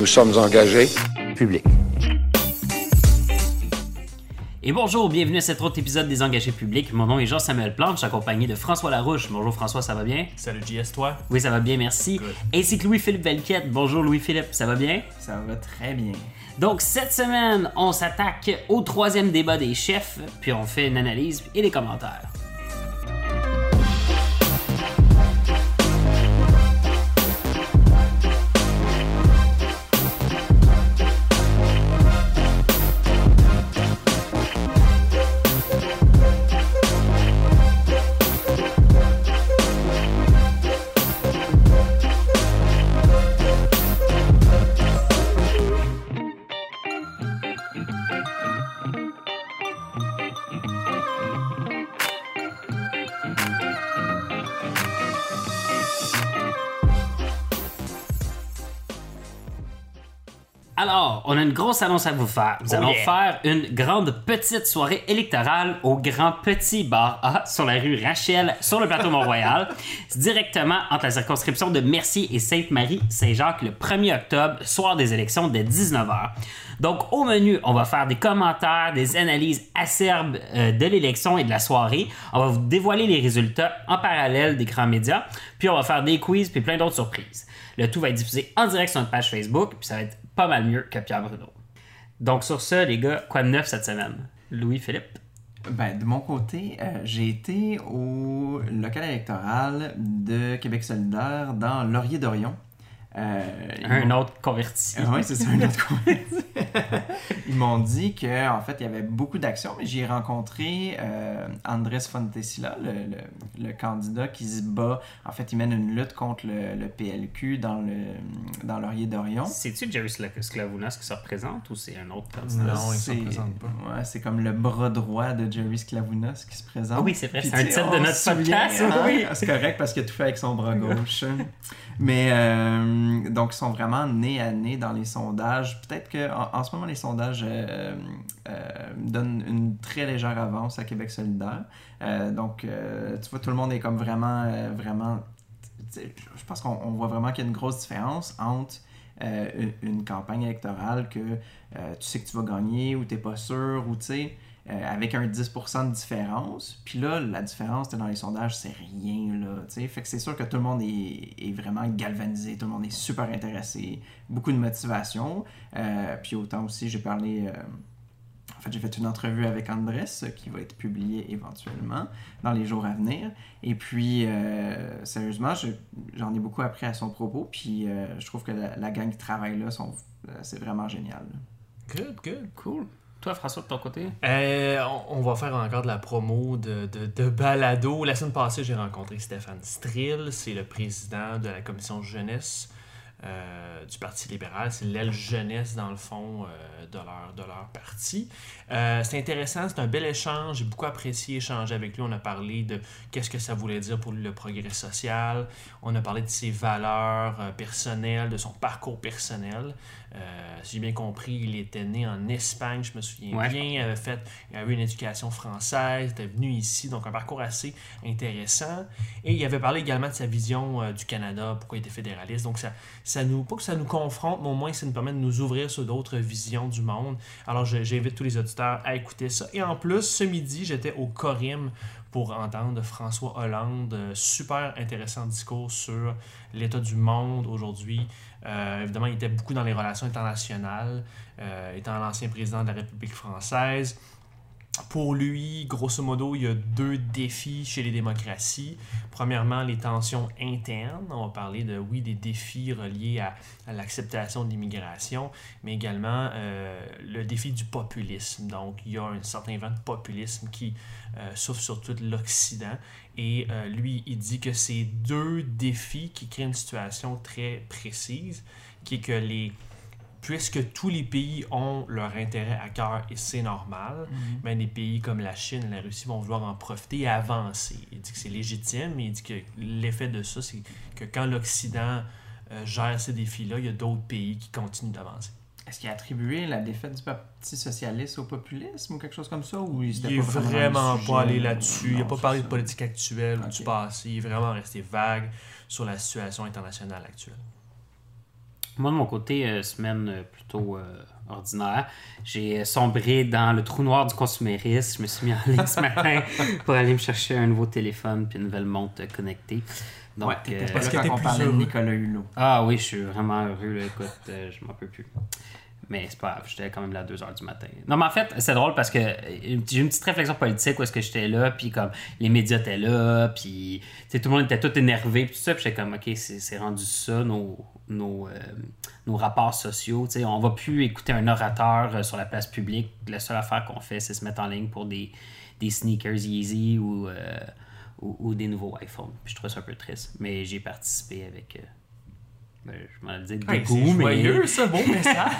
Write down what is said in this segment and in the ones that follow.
Nous sommes engagés. Public. Et bonjour, bienvenue à cet autre épisode des Engagés publics. Mon nom est Jean-Samuel Plante, je suis accompagné de François Larouche. Bonjour François, ça va bien? Salut JS, toi? Oui, ça va bien, merci. Ainsi que Louis-Philippe Velquette. Bonjour Louis-Philippe, ça va bien? Ça va très bien. Donc cette semaine, on s'attaque au troisième débat des chefs, puis on fait une analyse et des commentaires. Une grosse annonce à vous faire. Nous allons yeah. faire une grande petite soirée électorale au Grand Petit Bar A sur la rue Rachel, sur le plateau Mont-Royal, directement entre la circonscription de Mercier et Sainte-Marie-Saint-Jacques le 1er octobre, soir des élections dès 19h. Donc, au menu, on va faire des commentaires, des analyses acerbes euh, de l'élection et de la soirée. On va vous dévoiler les résultats en parallèle des grands médias. Puis, on va faire des quiz puis plein d'autres surprises. Le tout va être diffusé en direct sur notre page Facebook, puis ça va être pas mal mieux que Pierre Bruno. Donc, sur ce, les gars, quoi de neuf cette semaine? Louis-Philippe? Ben, de mon côté, euh, j'ai été au local électoral de Québec solidaire dans Laurier-Dorion. Euh, Un autre converti. Oui, c'est ça, un autre coin. Ils m'ont dit qu'en fait, il y avait beaucoup d'actions, mais j'ai rencontré euh, Andrés Fontesilla, le, le- le candidat qui se bat. En fait, il mène une lutte contre le, le PLQ dans, le, dans Laurier-Dorion. C'est-tu Jerry Sklavounas qui se représente ou c'est un autre candidat? Non, il se C'est- représente pas. Ouais, c'est comme le bras droit de Jerry Sklavounas qui se présente. Ah oui, c'est vrai, c'est un titre de notre se podcast, hein? oui. C'est correct parce qu'il a tout fait avec son bras gauche. Mais euh, donc, ils sont vraiment nez à nez dans les sondages. Peut-être qu'en en, ce moment, les sondages euh, euh, donnent une très légère avance à Québec solidaire. Euh, donc, euh, tu vois, tout le monde est comme vraiment, euh, vraiment. Je pense qu'on on voit vraiment qu'il y a une grosse différence entre euh, une, une campagne électorale que euh, tu sais que tu vas gagner ou tu n'es pas sûr ou tu sais. Euh, avec un 10% de différence. Puis là, la différence dans les sondages, c'est rien. Là, tu sais. fait que c'est sûr que tout le monde est, est vraiment galvanisé, tout le monde est super intéressé, beaucoup de motivation. Euh, puis autant aussi, j'ai parlé. euh, en fait, j'ai fait une entrevue avec Andrés qui va être publiée éventuellement dans les jours à venir. Et puis, euh, sérieusement, je- j'en ai beaucoup appris à son propos. Puis, euh, je trouve que la, la gang qui travaille là, euh, c'est vraiment génial. Good, good. Cool. Toi, François, de ton côté? Euh, on, va faire encore de la promo de, de, de balado. La semaine passée, j'ai rencontré Stéphane Strill, c'est le président de la commission jeunesse euh, du Parti libéral. C'est l'aile jeunesse, dans le fond, euh, de leur parti. Euh, c'est intéressant, c'est un bel échange. J'ai beaucoup apprécié échanger avec lui. On a parlé de qu'est-ce que ça voulait dire pour lui le progrès social. On a parlé de ses valeurs euh, personnelles, de son parcours personnel. Euh, si j'ai bien compris, il était né en Espagne, je me souviens Ouais. bien. Il avait fait, il avait eu une éducation française, était venu ici, donc un parcours assez intéressant. Et il avait parlé également de sa vision euh, du Canada, pourquoi il était fédéraliste. Donc ça, ça nous, pas que ça nous confronte, mais au moins ça nous permet de nous ouvrir sur d'autres visions du monde. Alors j'invite tous les auditeurs à écouter ça. Et en plus, ce midi, j'étais au Corim pour entendre François Hollande. Euh, Super intéressant discours sur l'état du monde aujourd'hui. Euh, évidemment, il était beaucoup dans les relations internationales, euh, étant l'ancien président de la République française. Pour lui, grosso modo, il y a deux défis chez les démocraties. Premièrement, les tensions internes. On va parler de, oui, des défis reliés à, l'acceptation de l'immigration, mais également euh, le défi du populisme. Donc, il y a un certain vent de populisme qui euh, souffle sur tout l'Occident. Et euh, lui, il dit que c'est deux défis qui créent une situation très précise, qui est que les puisque tous les pays ont leur intérêt à cœur et c'est normal, ben, des pays comme la Chine et la Russie vont vouloir en profiter et avancer. Il dit que c'est légitime, mais il dit que l'effet de ça, c'est que quand l'Occident euh, gère ces défis-là, il y a d'autres pays qui continuent d'avancer. Est-ce qu'il a attribué la défaite du Parti socialiste au populisme ou quelque chose comme ça ou Il c'était est pas vraiment pas allé là-dessus. Il n'a pas parlé ça. de politique actuelle ou du passé. Il est vraiment resté vague sur la situation internationale actuelle. Moi, de mon côté, euh, semaine euh, plutôt euh, ordinaire. J'ai sombré dans le trou noir du consumérisme. Je me suis mis en ligne ce matin pour aller me chercher un nouveau téléphone puis une nouvelle montre connectée. Donc, ouais, euh, là que t'es quand on plus parlait de? Nicolas Hulot. Ah oui, je suis vraiment heureux. Là. Écoute, euh, je m'en peux plus. Mais c'est pas grave, j'étais quand même là à 2h du matin. Non, mais en fait, c'est drôle parce que j'ai une petite réflexion politique où est-ce que j'étais là, puis comme les médias étaient là, puis tu sais, tout le monde était tout énervé, puis tout ça, puis j'étais comme, ok, c'est c'est rendu ça, nos, nos, euh, nos rapports sociaux. Tu sais, on va plus écouter un orateur euh, sur la place publique. La seule affaire qu'on fait, c'est se mettre en ligne pour des, des sneakers Yeezy ou, euh, ou, ou des nouveaux iPhones. Puis je trouve ça un peu triste, mais j'ai participé avec. ben, je m'en Hey, dégoût, c'est mais. joyeux, beau message.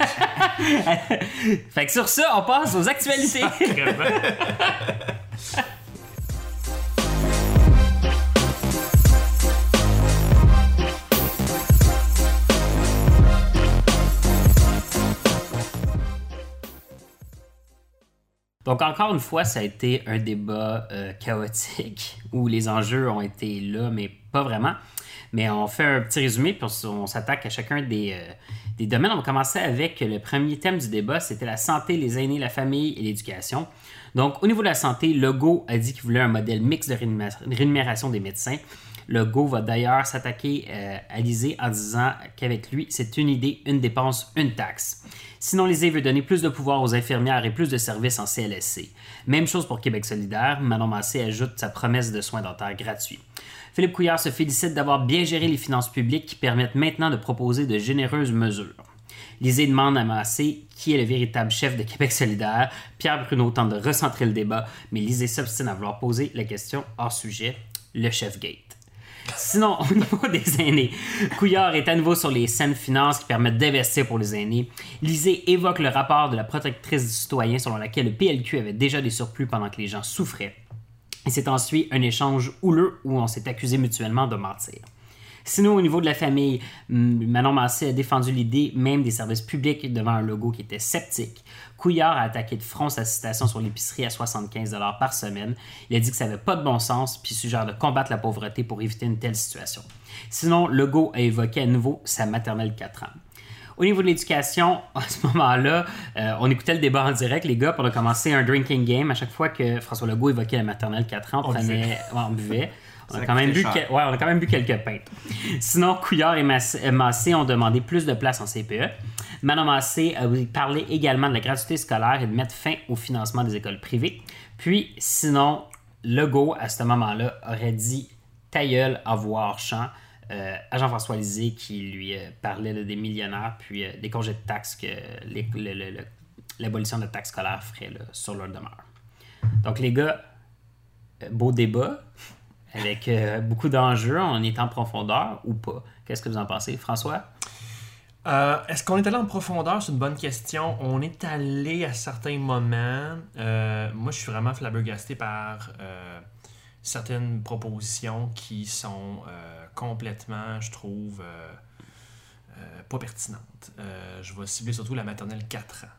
Fait que sur ça, on passe aux actualités. Donc encore une fois, ça a été un débat euh, chaotique où les enjeux ont été là, mais pas vraiment. Mais on fait un petit résumé, puis on, s'attaque à chacun des, euh, des domaines. On va commencer avec le premier thème du débat, c'était la santé, les aînés, la famille et l'éducation. Donc au niveau de la santé, Legault a dit qu'il voulait un modèle mixte de rémunération- rémunération des médecins. Legault va d'ailleurs s'attaquer euh, à Lisée en disant qu'avec lui, c'est une idée, une dépense, une taxe. Sinon, Lisée veut donner plus de pouvoir aux infirmières et plus de services en CLSC. Même chose pour Québec solidaire. Manon Massé ajoute sa promesse de soins dentaires gratuits. Philippe Couillard se félicite d'avoir bien géré les finances publiques qui permettent maintenant de proposer de généreuses mesures. Lisée demande à Massé qui est le véritable chef de Québec solidaire. Pierre Bruno tente de recentrer le débat, mais Lisée s'obstine à vouloir poser la question hors sujet, le chef Gate. Sinon, au niveau des aînés, Couillard est à nouveau sur les saines finances qui permettent d'investir pour les aînés. Lisée évoque le rapport de la protectrice du citoyen selon laquelle le PLQ avait déjà des surplus pendant que les gens souffraient. Et c'est ensuite un échange houleux où on s'est accusé mutuellement de mentir. Sinon, au niveau de la famille, Manon Massé a défendu l'idée même des services publics devant un logo qui était sceptique. Couillard a attaqué de front sa citation sur l'épicerie à 75 par semaine. Il a dit que ça n'avait pas de bon sens, puis suggère de combattre la pauvreté pour éviter une telle situation. Sinon, Legault a évoqué à nouveau sa maternelle 4 ans. Au niveau de l'éducation, à ce moment-là, euh, on écoutait le débat en direct, les gars, on a commencé un drinking game. À chaque fois que François Legault évoquait la maternelle 4 ans, on, prenait, buvait. on buvait. On a, quand même bu que- ouais, on a quand même bu quelques pintes. Sinon, Couillard et Massé, euh, Massé ont demandé plus de place en CPE. Manon Massé a parlé également de la gratuité scolaire et de mettre fin au financement des écoles privées. Puis, sinon, Legault, à ce moment-là, aurait dit ta gueule à voir champ euh, à Jean-François Lisée qui lui euh, parlait là, des millionnaires puis euh, des congés de taxes que l'abolition de la taxe scolaire ferait là, sur leur demeure. Donc, les gars, euh, beau débat avec euh, beaucoup d'enjeux. On est en profondeur ou pas? Qu'est-ce que vous en pensez, François? Euh, Est-ce qu'on est allé en profondeur? C'est une bonne question. On est allé à certains moments. euh, moi, je suis vraiment flabbergasté par certaines propositions qui sont complètement, je trouve, pas pertinentes. Je vais cibler surtout la maternelle 4 ans.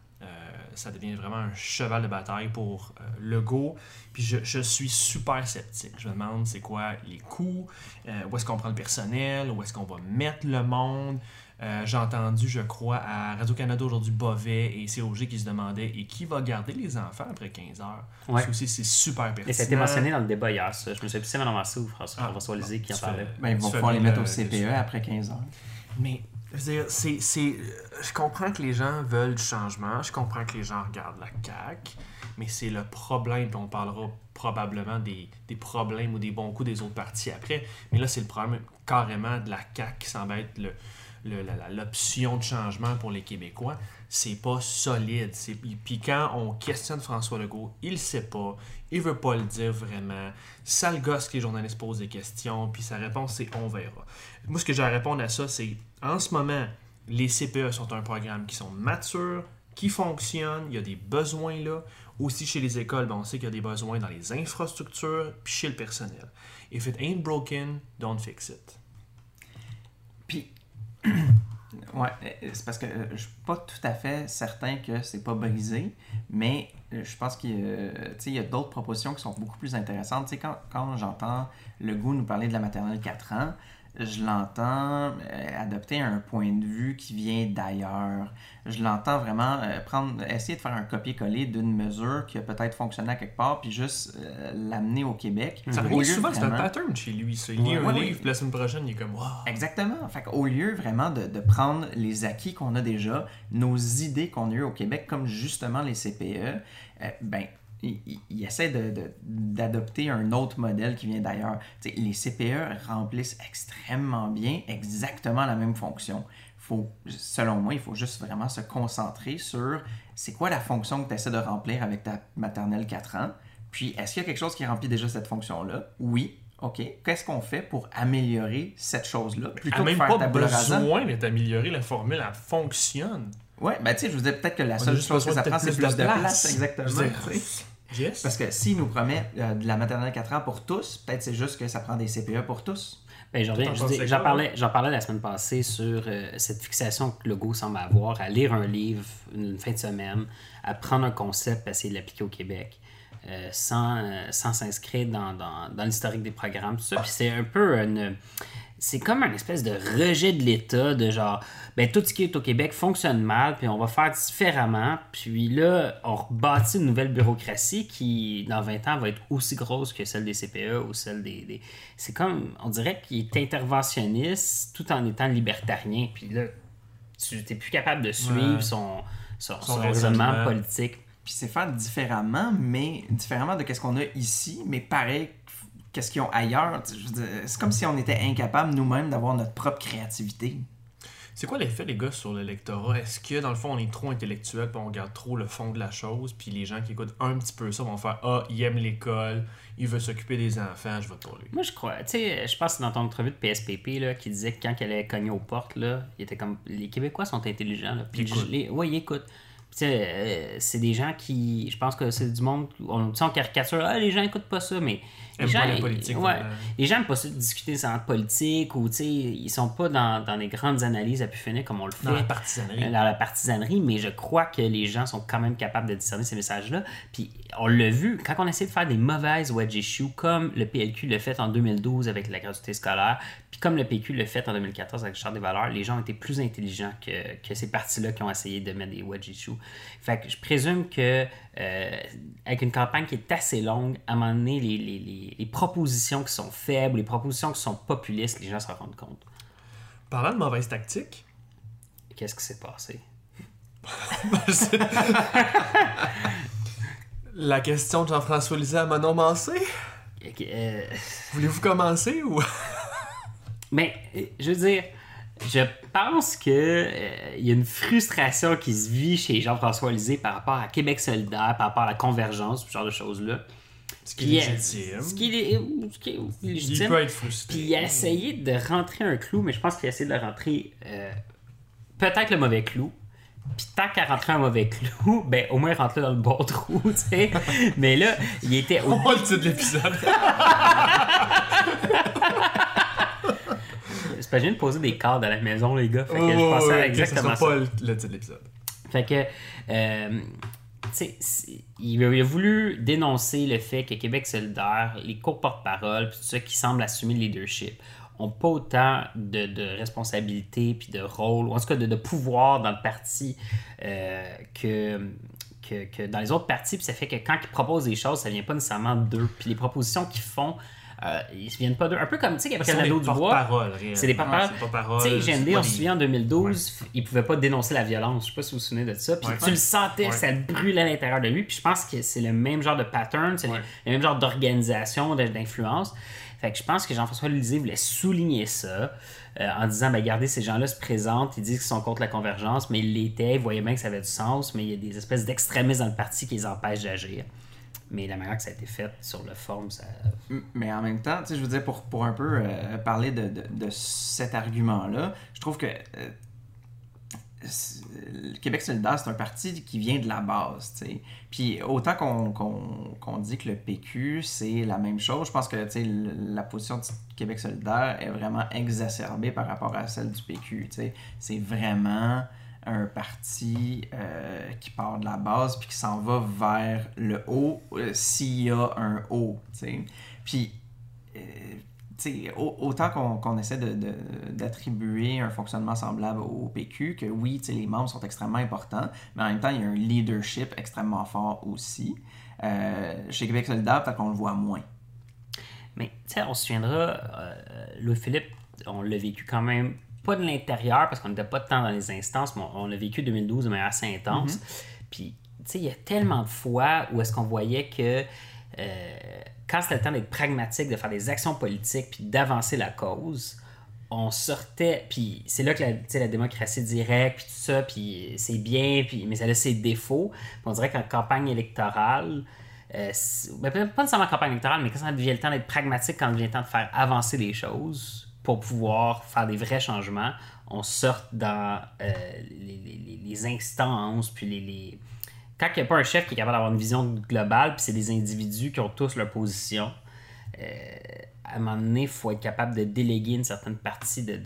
Ça devient vraiment un cheval de bataille pour euh, Legault. Puis je, je suis super sceptique. Je me demande c'est quoi les coûts, euh, où est-ce qu'on prend le personnel, où est-ce qu'on va mettre le monde. Euh, J'ai entendu, je crois, à Radio-Canada aujourd'hui, Bovet et COG qui se demandaient et qui va garder les enfants après 15 heures? Ouais. Ça aussi, c'est super pertinent. Et ça a été mentionné dans le débat hier, ça. Je me suis dit, c'est Manon Massé ou François, Ah, François Lisée qui en tu parlait. Ben, ils vont pouvoir les mettre le- au CPE après 15 heures. Mais, je c'est, je comprends que les gens veulent du changement, je comprends que les gens regardent la CAQ, mais c'est le problème, puis on parlera probablement des, des problèmes ou des bons coups des autres partis après, mais là, c'est le problème carrément de la CAQ qui semble être le, le- l'option de changement pour les Québécois. C'est pas solide. Puis quand on questionne François Legault, il sait pas, il veut pas le dire vraiment. Ça gosse que les journalistes posent des questions, puis sa réponse c'est on verra. Moi, ce que j'ai à répondre à ça, c'est en ce moment, les CPE sont un programme qui sont matures, qui fonctionnent, il y a des besoins là. Aussi chez les écoles, ben, on sait qu'il y a des besoins dans les infrastructures, puis chez le personnel. If it ain't broken, don't fix it. Puis, ouais, euh, c'est parce que euh, je suis pas tout à fait certain que c'est pas brisé, mais euh, je pense qu'il il y a d'autres propositions qui sont beaucoup plus intéressantes. Tu sais, quand, quand j'entends le goût nous parler de la maternelle 4 ans, je l'entends euh, adopter un point de vue qui vient d'ailleurs. Je l'entends vraiment euh, prendre, essayer de faire un copier-coller d'une mesure qui a peut-être fonctionné à quelque part, puis juste euh, l'amener au Québec. Ça Au arrive lieu souvent, c'est un pattern chez lui. Ça. Il lit Ouais, un ouais, livre, puis la semaine prochaine, il est comme, wow. Exactement. Fait au lieu vraiment de, de prendre les acquis qu'on a déjà, nos idées qu'on a eues au Québec, comme justement les CPE, ben, il, il- essaie d'adopter un autre modèle qui vient d'ailleurs. Les CPE remplissent extrêmement bien exactement la même fonction. Faut, selon moi, il faut juste vraiment se concentrer sur c'est quoi la fonction que tu essaies de remplir avec ta maternelle 4 ans. Puis, est-ce qu'il y a quelque chose qui remplit déjà cette fonction-là? Oui. OK. Qu'est-ce qu'on fait pour améliorer cette chose-là? Plutôt que faire pas besoin d'être améliorée, la formule, elle fonctionne. Ouais, ben tu sais, je vous disais peut-être que la seule chose que ça prend, c'est plus de place. Exactement. Yes. Parce que s'il nous promet euh, de la maternelle 4 ans pour tous, peut-être c'est juste que ça prend des CPE pour tous. Ben, J'en parlais, j'en parlais la semaine passée sur euh, cette fixation que Legault semble avoir à lire un livre une fin de semaine, à prendre un concept et essayer de l'appliquer au Québec. euh, sans euh, sans s'inscrire dans, dans, dans l'historique des programmes, tout ça. Puis c'est un peu une. C'est comme un espèce de rejet de l'État, de genre, ben tout ce qui est au Québec fonctionne mal, puis on va faire différemment. Puis là, on rebâtit une nouvelle bureaucratie qui, dans 20 ans, va être aussi grosse que celle des CPE ou celle des. des- C'est comme, on dirait qu'il est interventionniste tout en étant libertarien. Puis là, tu n'es plus capable de suivre Ouais. son, son, Son son raisonnement. politique. Puis c'est faire différemment, mais différemment de ce qu'on a ici, mais pareil qu'est-ce qu'ils ont ailleurs. C'est comme si on était incapable nous-mêmes d'avoir notre propre créativité. C'est quoi l'effet, les gars, sur l'électorat? Est-ce que, dans le fond, on est trop intellectuel, puis on regarde trop le fond de la chose, puis les gens qui écoutent un petit peu ça vont faire Ah, il aime l'école, il veut s'occuper des enfants, je vote pour lui. Moi, je crois. Tu sais, je pense que c'est dans ton entrevue de PSPP là, qui disait que quand elle allait cogner aux portes, là, il était comme. Les Québécois sont intelligents. Là, puis Ils écoutent. les- ouais, ils écoutent. Euh, c'est des gens qui. Je pense que c'est du monde. On, on caricature. Ah, les gens écoutent pas ça, mais. Les gens, pas politique, ouais, les gens n'aiment pas ça de discuter sans politique ou, ils sont pas dans, dans les grandes analyses à pu finir comme on le fait Dans la partisanerie. dans la partisanerie, mais je crois que les gens sont quand même capables de discerner ces messages-là. Puis on l'a vu, quand on essaie de faire des mauvaises wedge issues, comme le PLQ l'a fait en 2012 avec la gratuité scolaire, puis comme le PQ l'a fait en 2014 avec le charte des valeurs, les gens ont été plus intelligents que, que ces partis-là qui ont essayé de mettre des wedge issues. Fait que je présume que euh, avec une campagne qui est assez longue, à un moment donné, les, les- les- les propositions qui sont faibles, les propositions qui sont populistes, les gens se rendent compte. Parlant de mauvaise tactique, Qu'est-ce qui s'est passé? la question de Jean-François Lisée à Manon Mancé, euh, voulez-vous commencer ou? Mais, euh, je veux dire, je pense que euh, il y a une frustration qui se vit chez Jean-François Lisée par rapport à Québec solidaire, par rapport à la convergence, ce genre de choses-là. Ce qui est euh, légitime. Ce qui est, ce qui est Il légitime. peut être frustré. Puis il a essayé de rentrer un clou, mais je pense qu'il a essayé de le rentrer euh, peut-être le mauvais clou. Puis tant qu'à rentrer un mauvais clou, ben au moins rentre dans le bon trou, tu sais. Mais là, il était au On le titre de l'épisode. C'est pas je viens de poser des cadres à la maison, les gars? Fait que je pensais à exactement ça. pas le, titre de l'épisode. Fait que, euh, tu sais, il a, voulu dénoncer le fait que Québec solidaire, les cours porte-parole, puis tout ça qui semble assumer le leadership, ont pas autant de, de responsabilité puis de rôle, ou en tout cas de, de pouvoir dans le parti euh, que, que, que dans les autres partis. Puis ça fait que quand ils proposent des choses, ça vient pas nécessairement d'eux. Puis les propositions qu'ils font, euh, ils viennent pas d'eux. Un peu comme, tu sais, Gabriel Nadeau-Dubois. réellement. C'est des porte-paroles. Tu sais, GND, on se souvient en 2012, il pouvait pas dénoncer la violence. Je sais pas si vous vous souvenez de ça. Puis Ouais. tu le sentais, Ouais. ça brûlait à l'intérieur de lui. Puis je pense que c'est le même genre de pattern, c'est le- Ouais. même genre d'organisation, d'influence. Fait que je pense que Jean-François Lisée voulait souligner ça euh, en disant, ben, regardez, ces gens-là se présentent, ils disent qu'ils sont contre la convergence, mais ils l'étaient, ils voyaient bien que ça avait du sens, mais il y a des espèces d'extrémistes dans le parti qui les empêchent d'agir. Mais la manière que ça a été fait sur le forme, ça. Mais en même temps, je veux dire, pour, pour un peu euh, parler de, de, de cet argument-là, je trouve que euh, le Québec solidaire, c'est un parti qui vient de la base, tu sais. Puis autant qu'on qu'on- qu'on dit que le PQ, c'est la même chose, je pense que, la position du Québec solidaire est vraiment exacerbée par rapport à celle du PQ. C'est vraiment un parti euh, qui part de la base puis qui s'en va vers le haut euh, s'il y a un haut, tu sais. Puis, euh, autant qu'on qu'on essaie d'attribuer un fonctionnement semblable au PQ, que oui, les membres sont extrêmement importants, mais en même temps, il y a un leadership extrêmement fort aussi. Euh, chez Québec solidaire, peut-être qu'on le voit moins. Mais on se souviendra, Louis-Philippe, on l'a vécu quand même, pas de l'intérieur, parce qu'on n'était pas de temps dans les instances, mais on, on l'a vécu 2012 de manière assez intense. Puis, tu sais, il y a tellement de fois où est-ce qu'on voyait que euh, quand c'était le temps d'être pragmatique, de faire des actions politiques, puis d'avancer la cause, on sortait, puis c'est là que la, la démocratie directe, puis tout ça, puis c'est bien, puis, mais ça a ses défauts. Puis on dirait qu'en campagne électorale, euh, ben, pas nécessairement en campagne électorale, mais quand ça devient le temps d'être pragmatique, quand il devient le temps de faire avancer les choses pour pouvoir faire des vrais changements, on sort dans euh, les, instances, puis les, Quand il n'y a pas un chef qui est capable d'avoir une vision globale, puis c'est des individus qui ont tous leur position, euh, à un moment donné, il faut être capable de déléguer une certaine partie de...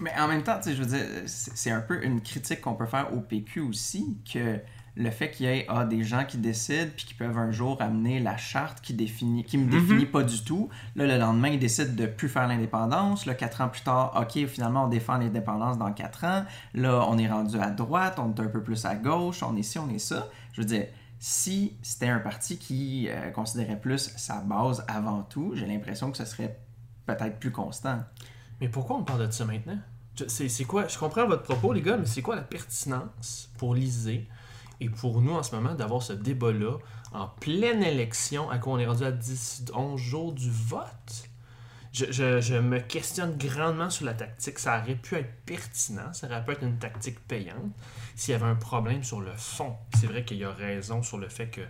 Mais en même temps, je veux dire, c'est un peu une critique qu'on peut faire au PQ aussi, que le fait qu'il y ait ah, des gens qui décident puis qui peuvent un jour amener la charte qui définit qui me définit pas du tout. Là, le lendemain, ils décident de plus faire l'indépendance. Là, quatre ans plus tard, OK, finalement, on défend l'indépendance dans quatre ans. Là, on est rendu à droite, on est un peu plus à gauche, on est ci, on est ça. Je veux dire, si c'était un parti qui euh, considérait plus sa base avant tout, j'ai l'impression que ce serait peut-être plus constant. Mais pourquoi on parle de ça maintenant? Je- C'est quoi? Je comprends votre propos, les gars, mais c'est quoi la pertinence pour l'ISée et pour nous en ce moment d'avoir ce débat-là en pleine élection à quoi on est rendu à 10, 11 jours du vote? Je, je- je me questionne grandement sur la tactique. Ça aurait pu être pertinent, ça aurait pu être une tactique payante s'il y avait un problème sur le fond. C'est vrai qu'il y a raison sur le fait que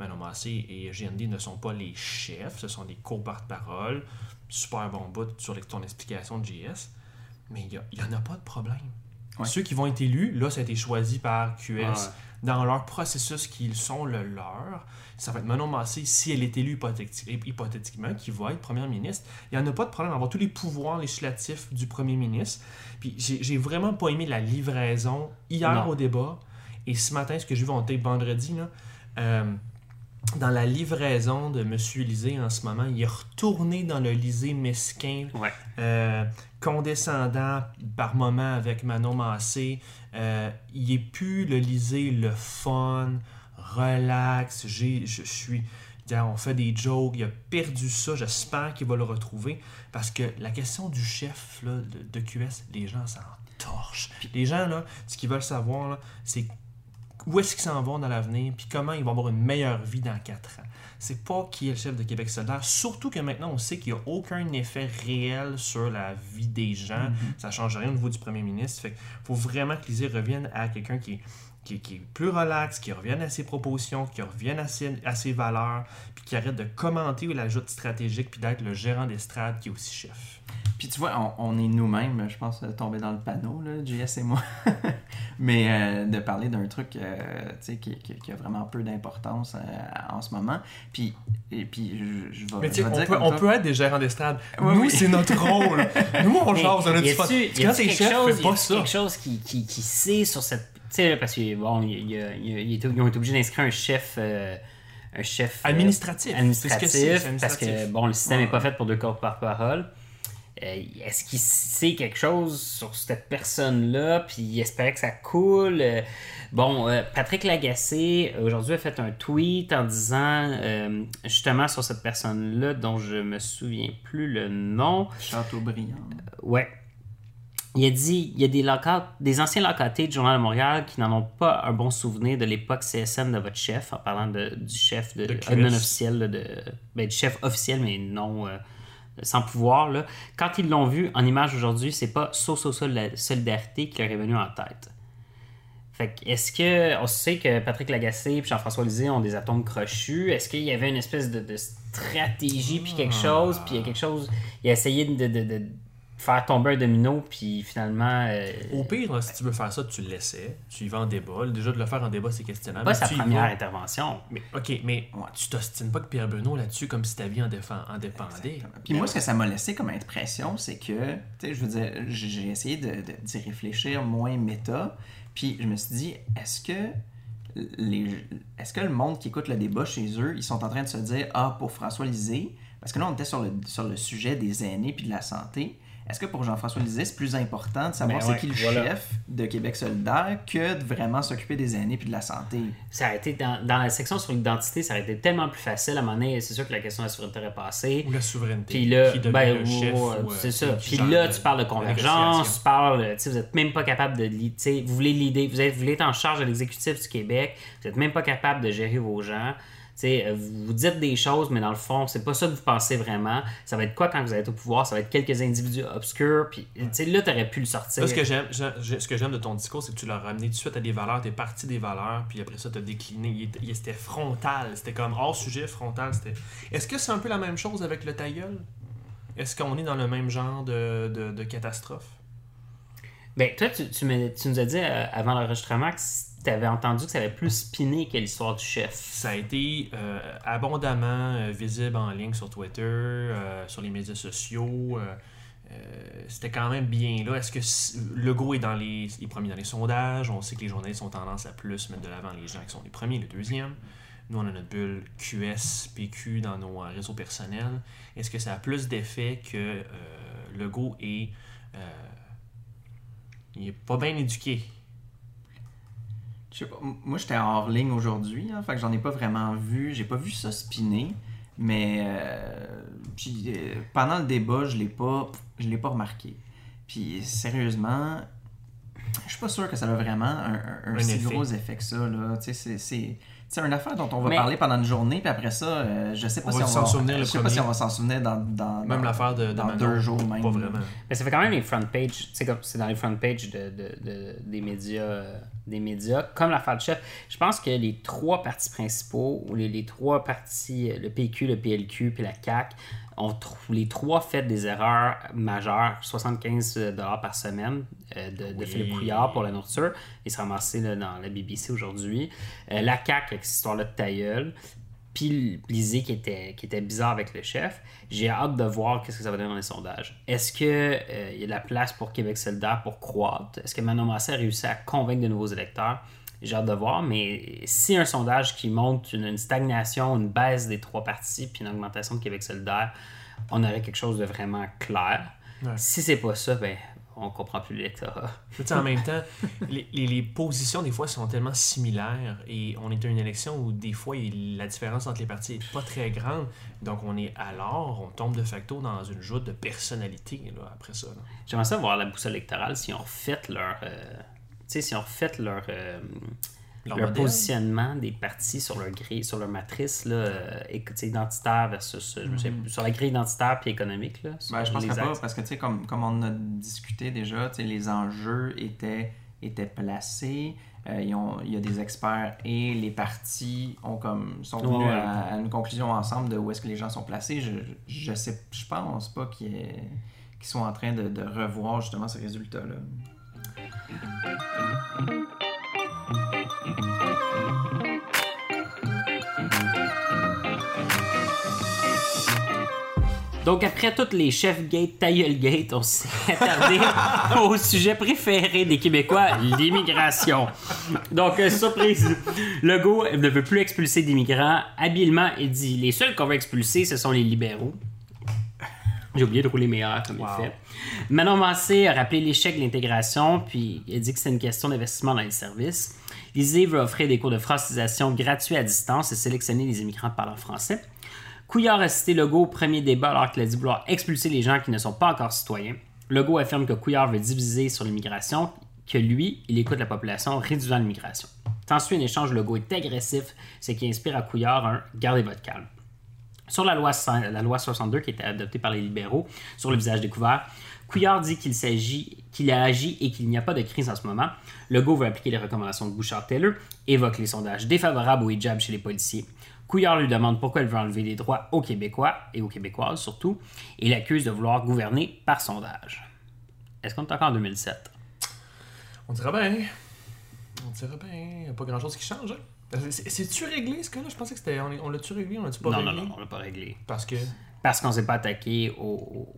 Manon Massé et GND ne sont pas les chefs, ce sont des co-porte-parole. Super bon bout sur ton explication de JS. Mais il n'y en a pas de problème. Ouais. Ceux qui vont être élus, là, ça a été choisi par QS Ouais. Dans leur processus qu'ils sont le leur. Ça va être Manon Massé, si elle est élue hypothéti- hypothétiquement, qui va être première ministre. Il n'y en a pas de problème à avoir tous les pouvoirs législatifs du premier ministre. Puis j'ai j'ai vraiment pas aimé la livraison hier Non. au débat. Et ce matin, ce que j'ai vu en tape vendredi, là, euh, dans la livraison de M. Lisée en ce moment, il est retourné dans le Lisée mesquin, Ouais. euh, condescendant par moment avec Manon Massé. Euh, il est plus le Lisée, le fun, relax. J'ai, je suis. On fait des jokes, il a perdu ça, j'espère qu'il va le retrouver. Parce que la question du chef là, de, de QS, les gens s'en torchent. Les gens, là, ce qu'ils veulent savoir, là, c'est où est-ce qu'ils s'en vont dans l'avenir, puis comment ils vont avoir une meilleure vie dans 4 ans. C'est pas qui est le chef de Québec solidaire, surtout que maintenant on sait qu'il n'y a aucun effet réel sur la vie des gens. Ça change rien au niveau du premier ministre. Fait qu'il faut vraiment que l'ISée revienne à quelqu'un qui est, qui, est- qui est plus relax, qui revienne à ses propositions, qui revienne à ses, à ses valeurs, puis qui arrête de commenter la joute stratégique, puis d'être le gérant d'estrade qui est aussi chef. Puis tu vois, on, on est nous-mêmes, je pense, euh, tombés dans le panneau, là, JS et moi. Mais euh, de parler d'un truc euh, tu sais, qui, qui- qui a vraiment peu d'importance euh, en ce moment. Puis, et puis je, je vais, Mais tu je sais, vais on, dire peut, on peut être des gérants d'estrade. Oui, Nous, oui. c'est notre rôle. Nous, on jase, on a y du fun. y Quand t'es quelque chef, chose- fais y pas ça. quelque chose qui, qui, qui sait sur cette. Tu sais, parce que bon, y y y ils ont été obligés d'inscrire un chef. euh, un chef euh, Administratif. administratif, parce que bon le système n'est Ouais. pas fait pour deux corps par parole Euh, est-ce qu'il sait quelque chose sur cette personne-là, puis il espérait que ça coule? Euh, bon, euh, Patrick Lagacé, aujourd'hui, a fait un tweet en disant, justement, sur cette personne-là, dont je me souviens plus le nom. Châteaubriand. Ouais. Il a dit il y a des, loca- des anciens locataires du Journal de Montréal qui n'en ont pas un bon souvenir de l'époque CSN de votre chef, en parlant de- du chef de, De non officiel, de, ben, du chef officiel, mais non sans pouvoir. Là. Quand ils l'ont vu en image aujourd'hui, c'est pas so, so, so, la solidarité qui leur est venu en tête. Fait que, est-ce que, on sait que Patrick Lagacé et Jean-François Lisée ont des atomes crochus, est-ce qu'il y avait une espèce de, de stratégie puis quelque chose, puis il y a quelque chose, il a essayé de, de- de faire tomber un domino, puis finalement, euh, Au pire, là, si tu veux faire ça, tu le laissais. Tu y vas en débat. Déjà, de le faire en débat, c'est questionnable. pas sa première vas. intervention. Mais, ok, mais tu t'ostines pas que Pierre Benoît là-dessus comme si ta vie en, défend, en dépendait. Puis moi, ce que ça m'a laissé comme impression, c'est que, tu sais, je veux dire, j'ai essayé de- de- d'y réfléchir moins méta, puis je me suis dit, est-ce que les, est-ce que le monde qui écoute le débat chez eux, ils sont en train de se dire Ah, pour François Lisée, parce que là, on était sur le, sur le sujet des aînés puis de la santé. Est-ce que pour Jean-François Lisée, c'est plus important de savoir Ben c'est ouais, qui le voilà. chef de Québec solidaire que de vraiment s'occuper des aînés puis de la santé? Ça a été dans, dans la section sur l'identité, ça aurait été tellement plus facile. À un moment donné, c'est sûr que la question de la souveraineté aurait passé. Ou la souveraineté. Puis là, qui ben, le chef. ou, euh, c'est ça. Puis là, tu parles de convergence, tu parles, tu sais, vous êtes même pas capable de, li- tu sais, vous voulez l'idée, vous êtes, vous voulez être en charge de l'exécutif du Québec, vous êtes même pas capable de gérer vos gens. Tu sais, euh, vous dites des choses, mais dans le fond, c'est pas ça que vous pensez vraiment. Ça va être quoi quand vous être au pouvoir? Ça va être quelques individus obscurs. Puis, tu là, t'aurais pu le sortir. Ce que j'aime, ce que j'aime de ton discours, c'est que tu l'as ramené tout de suite à des valeurs, t'es parti des valeurs, puis après ça, t'as décliné. Il était- il- C'était frontal, c'était comme hors sujet, frontal. C'était... Est-ce que c'est un peu la même chose avec le ta gueule? Est-ce qu'on est dans le même genre de, de catastrophe? Ben, toi, tu, tu, nous as dit euh, avant l'enregistrement que tu avais entendu que ça avait plus spiné que l'histoire du chef. Ça a été euh, abondamment euh, visible en ligne sur Twitter, sur les médias sociaux. c'était quand même bien là. Est-ce que c- Legault est dans les, il est premier dans les sondages? On sait que les journalistes ont tendance à plus mettre de l'avant les gens qui sont les premiers, les deuxièmes. Nous, on a notre bulle QS, PQ dans nos réseaux personnels. Est-ce que ça a plus d'effet que Legault est, il est pas bien éduqué? Je sais pas, moi j'étais hors ligne aujourd'hui, hein, fait que j'en ai pas vraiment vu, j'ai pas vu ça spinner, mais euh, puis, euh, pendant le débat, je l'ai pas je l'ai pas remarqué. Puis sérieusement, je suis pas sûr que ça a vraiment un, un- un Un si effet. gros effet que ça là, c'est c'est c'est une affaire dont on va Mais- parler pendant une journée, puis après ça, euh, je sais pas On si va on s'en va, souvenir le je sais pas si on va s'en souvenir dans, dans Même l'affaire de, de dans deux jours même. Pas vraiment. Mais ça fait quand même les front pages, tu sais, comme c'est dans les front pages de, de- de- des, médias, euh, des médias, comme l'affaire de chef. Je pense que les trois partis principaux, ou les, les trois partis, euh, le PQ, le PLQ puis la CAQ, ont les trois fait des erreurs majeures, 75 par semaine euh, de, de Oui. Philippe Couillard pour la nourriture. Il s'est ramassé là, dans la BBC aujourd'hui. Euh, la CAQ avec cette histoire-là de tailleul puis Lisée qui était, qui était bizarre avec le chef. J'ai hâte de voir qu'est-ce que ça va donner dans les sondages. Est-ce qu'il y a de la place pour Québec solidaire pour croître? Est-ce que Manon Massé a réussi à convaincre de nouveaux électeurs? J'ai hâte de voir, mais si un sondage qui montre une, une stagnation, une baisse des trois partis, puis une augmentation de Québec solidaire, on aurait quelque chose de vraiment clair. Ouais. Si c'est pas ça, ben, on comprend plus sais, en même temps, les, les- les positions, des fois, sont tellement similaires et on est à une élection où, des fois, il- la différence entre les partis n'est pas très grande. Donc, on est alors, on tombe de facto dans une joute de personnalité là, après ça. J'aimerais ça voir la boussole électorale si on refait leur. euh, sais, si on refait leur. euh, Leur leur modèle. positionnement des partis sur leur grille, sur leur matrice là, euh, identitaire versus euh, je me souviens plus, sur la grille identitaire puis économique là, Ben, je pense pas, parce que, tu sais, comme, comme on a discuté déjà, tu sais, les enjeux étaient, étaient placés. Euh, ils ont- il y a des experts et les partis ont comme, sont venus Ouais. à, à une conclusion ensemble de où est-ce que les gens sont placés. Je, je, sais, je pense pas qu'ils soient en train de, de revoir justement ces résultats-là. Donc après toutes les chefs gate, tailleul gate, on s'est attardé au sujet préféré des Québécois, l'immigration. Donc euh, surprise, Legault ne veut plus expulser d'immigrants. Habilement, il dit les seuls qu'on va expulser, ce sont les libéraux. J'ai oublié de rouler meilleur comme Wow. il fait. Manon Massé a rappelé l'échec de l'intégration, puis il a dit que c'est une question d'investissement dans les services. Lisée veut offrir des cours de francisation gratuits à distance et sélectionner les immigrants parlant français. Couillard a cité Legault au premier débat alors qu'il a dit vouloir expulser les gens qui ne sont pas encore citoyens. Legault affirme que Couillard veut diviser sur l'immigration, que lui, il écoute la population, réduisant l'immigration. S'ensuit un échange, Legault est agressif, ce qui inspire à Couillard un « gardez votre calme ». Sur la loi, cent- la loi 62 qui été adoptée par les libéraux sur le visage découvert, Couillard dit qu'il s'agit, qu'il a agi et qu'il n'y a pas de crise en ce moment. Legault veut appliquer les recommandations de Bouchard-Taylor, évoque les sondages défavorables au hijab chez les policiers. Couillard lui demande pourquoi elle veut enlever les droits aux Québécois et aux Québécoises surtout, et l'accuse de vouloir gouverner par sondage. Est-ce qu'on est encore en 2007? On dirait bien. On dirait bien. Il n'y a pas grand-chose qui change. hein? C'est- C'est-tu réglé, ce cas-là? Je pensais que c'était... On, l'a-tu réglé? On l'a-tu pas non, non, réglé? non, on l'a pas réglé. Parce que... Parce qu'on s'est pas attaqué au,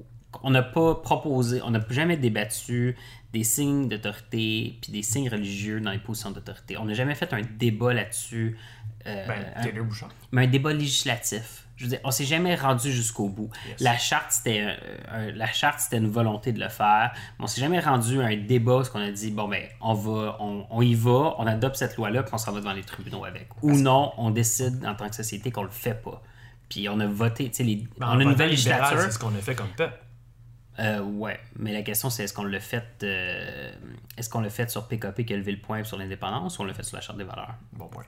on n'a pas proposé, on n'a jamais débattu des signes d'autorité puis des signes religieux dans les positions d'autorité. On n'a jamais fait un débat là-dessus. euh, Ben, un- Bouchard. mais un débat législatif. Je veux dire, on s'est jamais rendu jusqu'au bout. Yes. La charte, c'était euh, la charte, c'était une volonté de le faire. Mais on s'est jamais rendu à un débat où on a dit bon ben, on va, on, on y va, on adopte cette loi-là, puis on s'en va devant les tribunaux avec. Ou non, on décide en tant que société qu'on le fait pas. Puis on a voté, tu sais, les- Ben, on a une nouvelle législature. C'est ce qu'on a fait comme peuple. Euh, ouais, mais la question c'est est-ce qu'on l'a fait, euh, est-ce qu'on l'a fait sur PKP qui a levé le point sur l'indépendance ou on l'a fait sur la charte des valeurs? Bon point.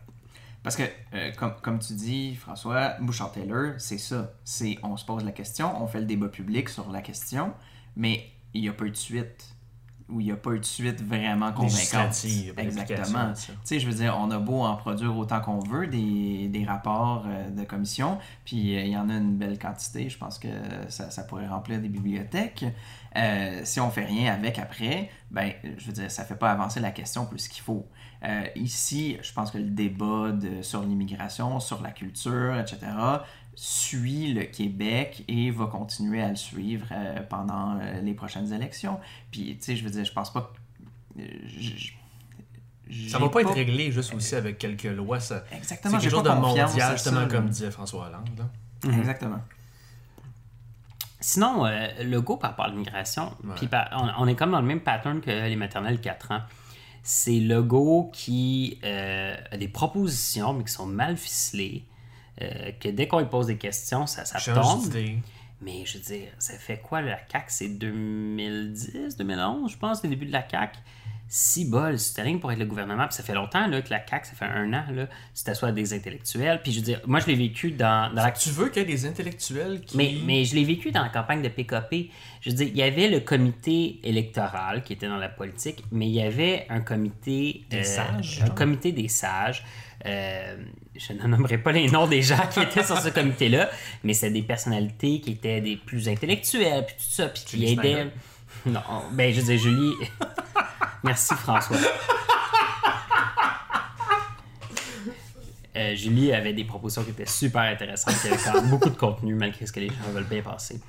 Parce que, euh, comme, comme tu dis, François, Bouchard-Taylor, c'est ça. C'est on se pose la question, on fait le débat public sur la question, mais il n'y a pas eu de suite. Ou il n'y a pas eu de suite vraiment convaincante. Exactement. Tu sais, je veux dire, on a beau en produire autant qu'on veut des, des rapports euh, de commission, puis euh, il y en a une belle quantité. Je pense que ça, ça pourrait remplir des bibliothèques. Si on fait rien avec après, ben, je veux dire, ça fait pas avancer la question plus qu'il faut. Euh, ici, je pense que le débat de- sur l'immigration, sur la culture, etc., suit le Québec et va continuer à le suivre euh, pendant euh, les prochaines élections. Puis, tu sais, je veux dire, je pense pas que. je- je- Ça va pas, être réglé juste aussi avec quelques lois. Ça... C'est Exactement, j'ai quelque chose pas de mondial, justement, ça, comme disait François Hollande. là. Mhm. Exactement. Sinon, euh, le go par rapport à l'immigration, Ouais. on, on est comme dans le même pattern que les maternelles 4 ans. C'est le go qui euh, a des propositions, mais qui sont mal ficelées. euh, que dès qu'on lui pose des questions, ça, ça tombe. Mais je veux dire, ça fait quoi la CAQ? C'est 2010, 2011, je pense, le début de la CAQ. Si bol, c'était rien pour être le gouvernement. Puis ça fait longtemps là, que la CAQ, ça fait un an, là, tu t'assois à des intellectuels. Puis je veux dire, moi, je l'ai vécu dans, dans la Tu veux qu'il y ait des intellectuels qui. mais, mais je l'ai vécu dans la campagne de PKP. Je veux dire, il y avait le comité électoral qui était dans la politique, mais il y avait un comité. Des sages, Un genre? comité des sages. Euh, je ne nommerai pas les noms des gens qui étaient sur ce comité-là, mais c'est des personnalités qui étaient des plus intellectuelles, puis tout ça, puis qui aidaient. Non, ben je veux dire, Julie. Merci François. Euh, Julie avait des propositions qui étaient super intéressantes, qui avaient quand même beaucoup de contenu malgré ce que les gens veulent bien passer.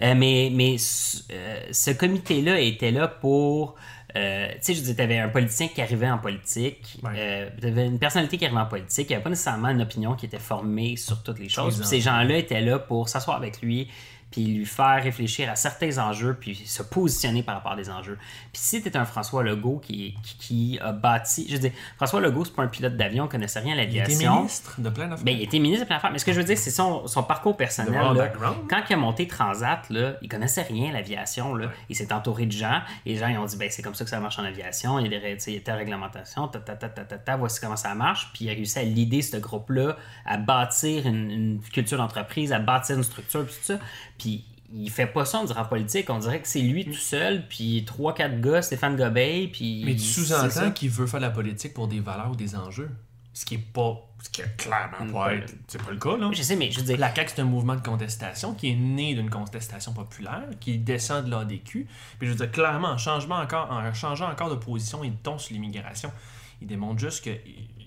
Euh, mais mais ce- euh, ce comité-là était là pour. tu sais, je disais, tu avais un politicien qui arrivait en politique, Ouais. tu avais une personnalité qui arrivait en politique, il n'y avait pas nécessairement une opinion qui était formée sur toutes les choses. Puis ces gens-là étaient là pour s'asseoir avec lui, puis lui faire réfléchir à certains enjeux, puis se positionner par rapport à des enjeux. Puis si tu un François Legault qui, qui, qui a bâti. Je veux dire, François Legault, c'est pas un pilote d'avion, il connaissait rien à Il était l'aviation. ministre de plein d'affaires. Ben, il était ministre de plein d'affaires. Mais ce que je veux dire, c'est son, son parcours personnel. Là. Quand il a monté Transat, là, il connaissait rien à l'aviation. là. Il s'est entouré de gens. Et les gens ils ont dit ben, c'est comme ça que ça marche en aviation. Il y telle réglementation. Ta, ta, ta, ta, ta, ta, voici comment ça marche. Puis il a réussi à l'idée, ce groupe-là, à bâtir une, une culture d'entreprise, à bâtir une structure, puis tout ça. Puis il fait pas ça en disant politique. On dirait que c'est lui tout seul, puis trois, quatre gars, Stéphane Gobeil, puis. Mais tu sous-entends qu'il veut faire de la politique pour des valeurs ou des enjeux. Ce qui est pas. Ce qui est clairement Mm, pas. pas- être- C'est pas le cas, là. Je sais, mais je veux dire. La CAQ, c'est un mouvement de contestation qui est né d'une contestation populaire, qui descend de l'ADQ. Puis je veux dire, clairement, en, changement encore, en changeant encore de position et de ton sur l'immigration, il démontre juste que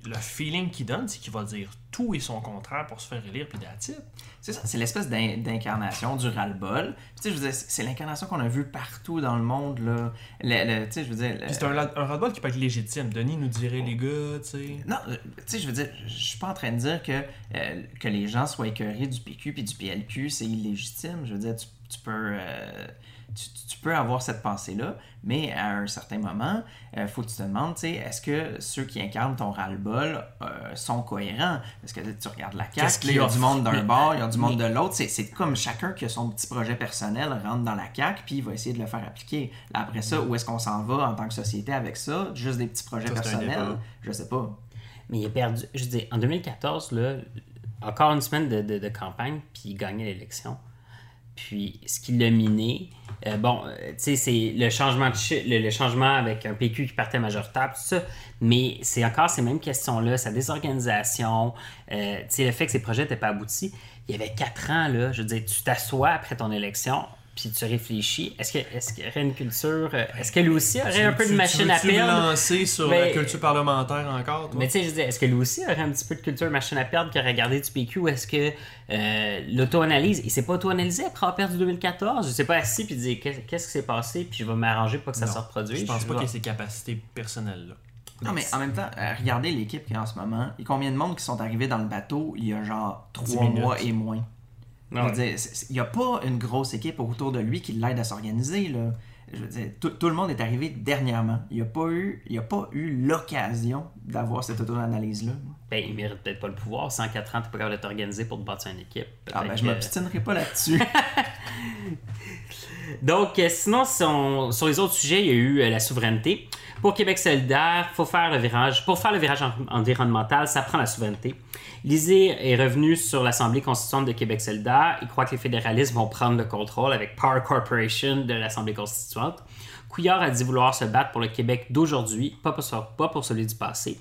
le feeling qu'il donne, c'est qu'il va dire tout et son contraire pour se faire élire, puis it. C'est ça, c'est l'espèce d'in- d'incarnation du ras-le-bol. Puis, Tu sais, je veux dire, c'est l'incarnation qu'on a vue partout dans le monde, là. Le- le- tu sais, je veux dire... le- c'est un, un ras-le-bol qui peut être légitime. Denis nous dirait, les gars, tu sais. Non, euh, tu sais, je veux dire, je suis pas en train de dire que, euh, que les gens soient écœurés du PQ puis du PLQ, c'est illégitime. Je veux dire, tu, tu peux... euh, tu, tu peux avoir cette pensée-là, mais à un certain moment, il faut que tu te demandes, est-ce que ceux qui incarnent ton ras-le-bol euh, sont cohérents? Parce que là, tu regardes la qu'ils il y a du monde d'un bord, il y a du monde mais- de l'autre. C'est, comme chacun qui a son petit projet personnel rentre dans la CAQ, puis il va essayer de le faire appliquer. Là, après ça, où est-ce qu'on s'en va en tant que société avec ça? Juste des petits projets Ça, personnels? Je sais pas. Mais il a perdu. Je dis, en 2014, là, encore une semaine de, de- de campagne, puis il gagnait l'élection. Puis ce qui l'a miné, euh, bon, euh, tu sais, c'est le changement de le, le changement avec un PQ qui partait majoritaire, tout ça. Mais c'est encore ces mêmes questions-là, sa désorganisation, euh, tu sais, le fait que ses projets n'étaient pas aboutis. Il y avait quatre ans, là, je veux dire, tu t'assois après ton élection, puis tu réfléchis, est-ce que est-ce qu'il y aurait une culture, euh, est-ce que lui aussi aurait un peu de Tu- machine tu à perdre? lancer sur Ben, la culture parlementaire encore, toi? Mais tu sais, je veux dire, est-ce que lui aussi aurait un petit peu de culture machine à perdre qui aurait gardé du PQ ou est-ce que euh, l'auto-analyse, il s'est pas auto-analysé après avoir perdu 2014? Je sais pas assis puis dire qu'est- qu'est-ce qui s'est passé puis je vais m'arranger pour que ça Non, se reproduise. Je pense pas qu'il ait ces capacités personnelles-là. Non, mais en même temps, euh, regardez l'équipe qu'il y a en ce moment. Et combien de monde qui sont arrivés dans le bateau il y a genre Dix trois minutes. mois et moins? Ouais. il n'y a pas une grosse équipe autour de lui qui l'aide à s'organiser. là. Je veux dire, tout, tout le monde est arrivé dernièrement. Il n'y a pas eu, il a pas eu l'occasion d'avoir cette auto-analyse-là. Ben, il mérite peut-être pas le pouvoir. 104 ans, t'es pas capable de t'organiser pour te bâtir une équipe. Ah, ben, Peut-être je que- m'obstinerai pas là-dessus. Donc, euh, sinon, sur, sur les autres sujets, il y a eu euh, la souveraineté. Pour Québec solidaire, faut faire le virage. Pour faire le virage en- environnemental, ça prend la souveraineté. Lisée est revenu sur l'Assemblée constituante de Québec solidaire. Il croit que les fédéralistes vont prendre le contrôle avec Power Corporation de l'Assemblée constituante. Couillard a dit vouloir se battre pour le Québec d'aujourd'hui, pas pour, pas pour celui du passé.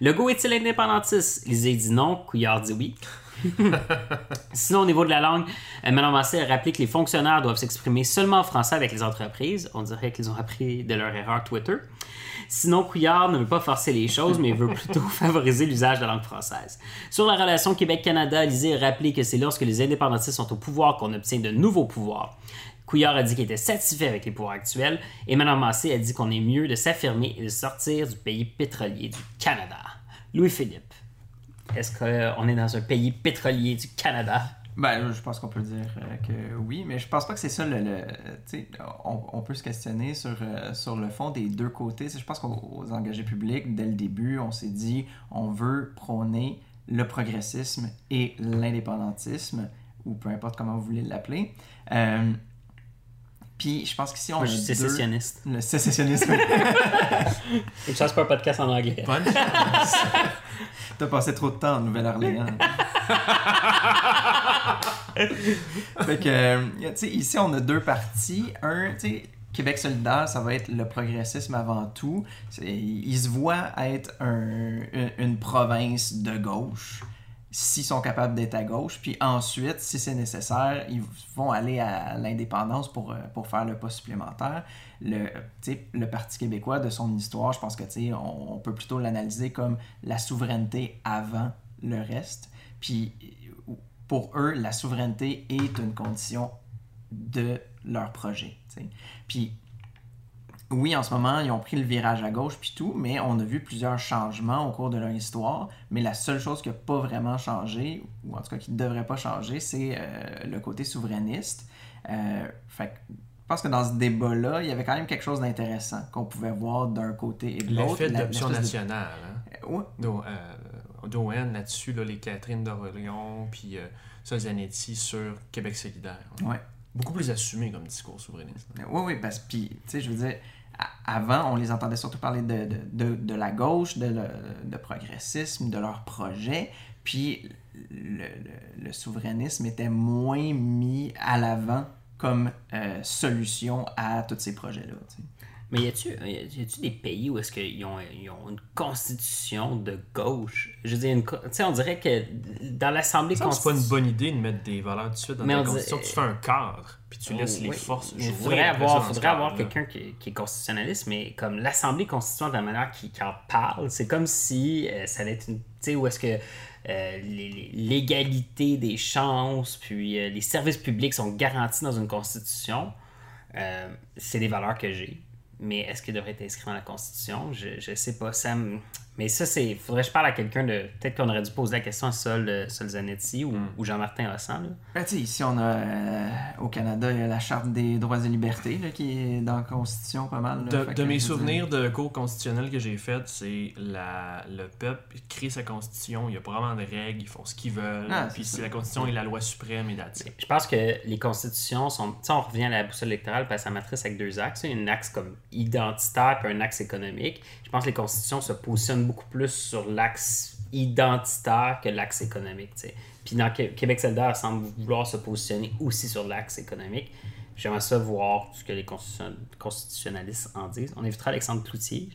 Legault est-il indépendantiste? Lisée dit non, Couillard dit oui. Sinon, au niveau de la langue, euh, Mme Massé a rappelé que les fonctionnaires doivent s'exprimer seulement en français avec les entreprises. On dirait qu'ils ont appris de leur erreur Twitter. Sinon, Couillard ne veut pas forcer les choses, mais veut plutôt favoriser l'usage de la langue française. Sur la relation Québec-Canada, Lisée a rappelé que c'est lorsque les indépendantistes sont au pouvoir qu'on obtient de nouveaux pouvoirs. Couillard a dit qu'il était satisfait avec les pouvoirs actuels et Mme Massé a dit qu'on est mieux de s'affirmer et de sortir du pays pétrolier du Canada. Louis-Philippe, est-ce qu'on est dans un pays pétrolier du Canada? Ben, je pense qu'on peut dire euh, que oui, mais je pense pas que c'est ça le. le- tu sais, on, on peut se questionner sur, euh, sur le fond des deux côtés. Je pense qu'aux aux engagés publics, dès le début, on s'est dit on veut prôner le progressisme et l'indépendantisme, ou peu importe comment vous voulez l'appeler. Euh, puis je pense qu'ici, on Moi, je suis deux- sécessionniste. Le sécessionnisme. Et ça, c'est pas un podcast en anglais. Bonne chance. T'as passé trop de temps en Nouvelle-Orléans. fait que, euh, tu sais, ici, on a deux parties. Un, tu sais, Québec solidaire, ça va être le progressisme avant tout. Ils se voient être un- une, une province de gauche, s'ils sont capables d'être à gauche. Puis ensuite, si c'est nécessaire, ils vont aller à l'indépendance pour, euh, pour faire le pas supplémentaire. Le, le Parti québécois, de son histoire, je pense que on, on peut plutôt l'analyser comme la souveraineté avant le reste. Puis pour eux, la souveraineté est une condition de leur projet. Puis oui, en ce moment, ils ont pris le virage à gauche puis tout, mais on a vu plusieurs changements au cours de leur histoire. Mais la seule chose qui n'a pas vraiment changé, ou en tout cas qui ne devrait pas changer, c'est euh, le côté souverainiste. Euh, fait pense que dans ce débat-là, il y avait quand même quelque chose d'intéressant qu'on pouvait voir d'un côté et de l'autre. L'effet d'option l'espèce de- nationale. Hein? Ouais, d'O- euh, là-dessus, là, les Catherine d'Orléans, puis euh, ça, Zanetti sur Québec solidaire. ouais. Beaucoup plus assumé comme discours souverainiste. Oui, oui, parce que, tu sais, je veux dire, avant, on les entendait surtout parler de, de, de, de la gauche, de, le- de progressisme, de leurs projets, puis le, le- le souverainisme était moins mis à l'avant comme euh, solution à tous ces projets-là. tu sais. Mais y a-tu y a-tu des pays où est-ce qu'ils ont, ils ont une constitution de gauche? Je veux dire, une co- tu sais, on dirait que dans l'Assemblée Ça, c'est pas une constitutionnelle... bonne idée de mettre des valeurs tout de suite dans dit- constitution. Tu fais un cadre, puis tu laisses les forces Il jouer faudrait après avoir, faudrait avoir quelqu'un qui, qui est constitutionnaliste, mais comme l'Assemblée constituante, de la manière qui, qui en parle, c'est comme si euh, ça allait être une. Tu sais, où est-ce que euh, l'égalité des chances, puis euh, les services publics sont garantis dans une constitution. Euh, c'est des valeurs que j'ai. Mais est-ce qu'ils devraient être inscrits dans la Constitution? Je, je sais pas. Ça me- Mais ça, c'est. Faudrait que je parle à quelqu'un de. Peut-être qu'on aurait dû poser la question à Sol, euh, Sol Zanetti ou, ou Jean-Martin Hossan. là. Ben, tu sais, ici, on a, euh, au Canada, il y a la Charte des droits et libertés là, qui est dans la Constitution pas mal. là. De, mes souvenirs de cours constitutionnels que j'ai fait, c'est la, le peuple crée sa constitution, il y a pas vraiment de règles, ils font ce qu'ils veulent, Ah, puis c'est la constitution est la loi suprême et it. Je pense que les constitutions sont. Tu sais, on revient à la boussole électorale parce que ça matrice avec deux axes. Un axe comme identitaire puis un axe économique. Je pense que les constitutions se positionnent beaucoup plus sur l'axe identitaire que l'axe économique. Puis dans Qué- Québec solidaire semble vouloir se positionner aussi sur l'axe économique. J'aimerais ça voir ce que les constitution- constitutionnalistes en disent. On invitera Alexandre Cloutier.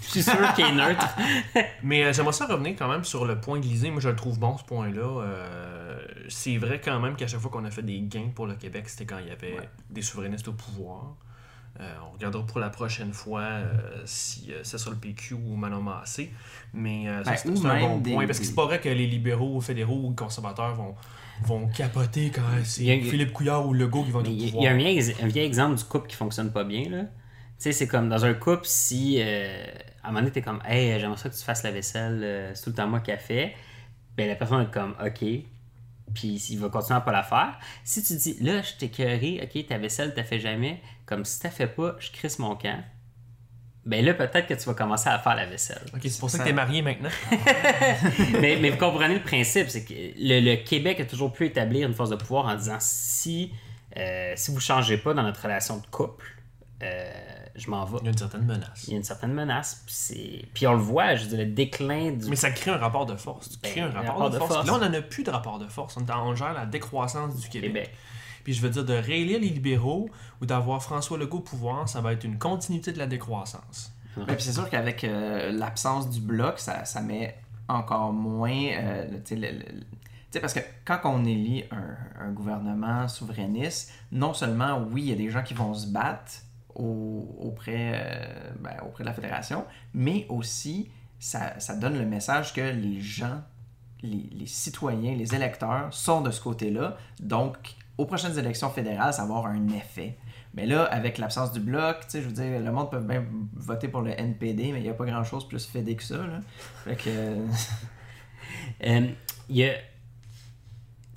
Je suis sûr qu'il est neutre. Mais euh, j'aimerais ça revenir quand même sur le point de l'Élysée. Moi, je le trouve bon, ce point-là. Euh, c'est vrai quand même qu'à chaque fois qu'on a fait des gains pour le Québec, c'était quand il y avait des souverainistes au pouvoir. Euh, on regardera pour la prochaine fois euh, si euh, c'est sur le PQ ou Manon Massé. Mais Ben, c'est un bon des- point. Parce que c'est pas vrai que les libéraux, fédéraux ou conservateurs vont, vont capoter quand c'est a- Philippe Couillard ou Legault qui vont y, pouvoir. il y a un vieil, un vieil exemple du couple qui fonctionne pas bien. Tu sais, c'est comme dans un couple, si à un moment donné, t'es comme, hey, j'aimerais ça que tu fasses la vaisselle, c'est tout le temps moi qui fait, ben la personne est comme, ok, puis il va continuer à pas la faire. Si tu dis, là, je t'ai ok, ta vaisselle, t'as fait jamais, comme si t'as fait pas, je crisse mon camp, ben là, peut-être que tu vas commencer à faire la vaisselle. Ok, c'est pour ça que Ça- t'es marié maintenant. mais, mais vous comprenez le principe, c'est que le, le Québec a toujours pu établir une force de pouvoir en disant si, euh, si vous ne changez pas dans notre relation de couple, euh, je m'en vais. Il y a une certaine menace. Il y a une certaine menace. Puis, c'est- puis on le voit, je veux dire, le déclin du. Mais ça crée un rapport de force. Tu Ben, crées un un rapport, rapport de, de force. force. Là, on n'en a plus de rapport de force. On, est en- on gère la décroissance du Québec. Québec. Puis je veux dire, de réélire les libéraux ou d'avoir François Legault au pouvoir, ça va être une continuité de la décroissance. Ouais, puis c'est sûr qu'avec euh, l'absence du bloc, ça, ça met encore moins. euh, tu sais, le- parce que quand on élit un, un gouvernement souverainiste, non seulement, oui, il y a des gens qui vont se battre au- auprès, euh, ben, auprès de la fédération, mais aussi, ça, ça donne le message que les gens, les, les citoyens, les électeurs sont de ce côté-là. Donc, aux prochaines élections fédérales, ça va avoir un effet. Mais là, avec l'absence du bloc, tu sais, je veux dire, le monde peut bien voter pour le NPD, mais il n'y a pas grand-chose plus fédé que ça, là. Fait que... euh, y a.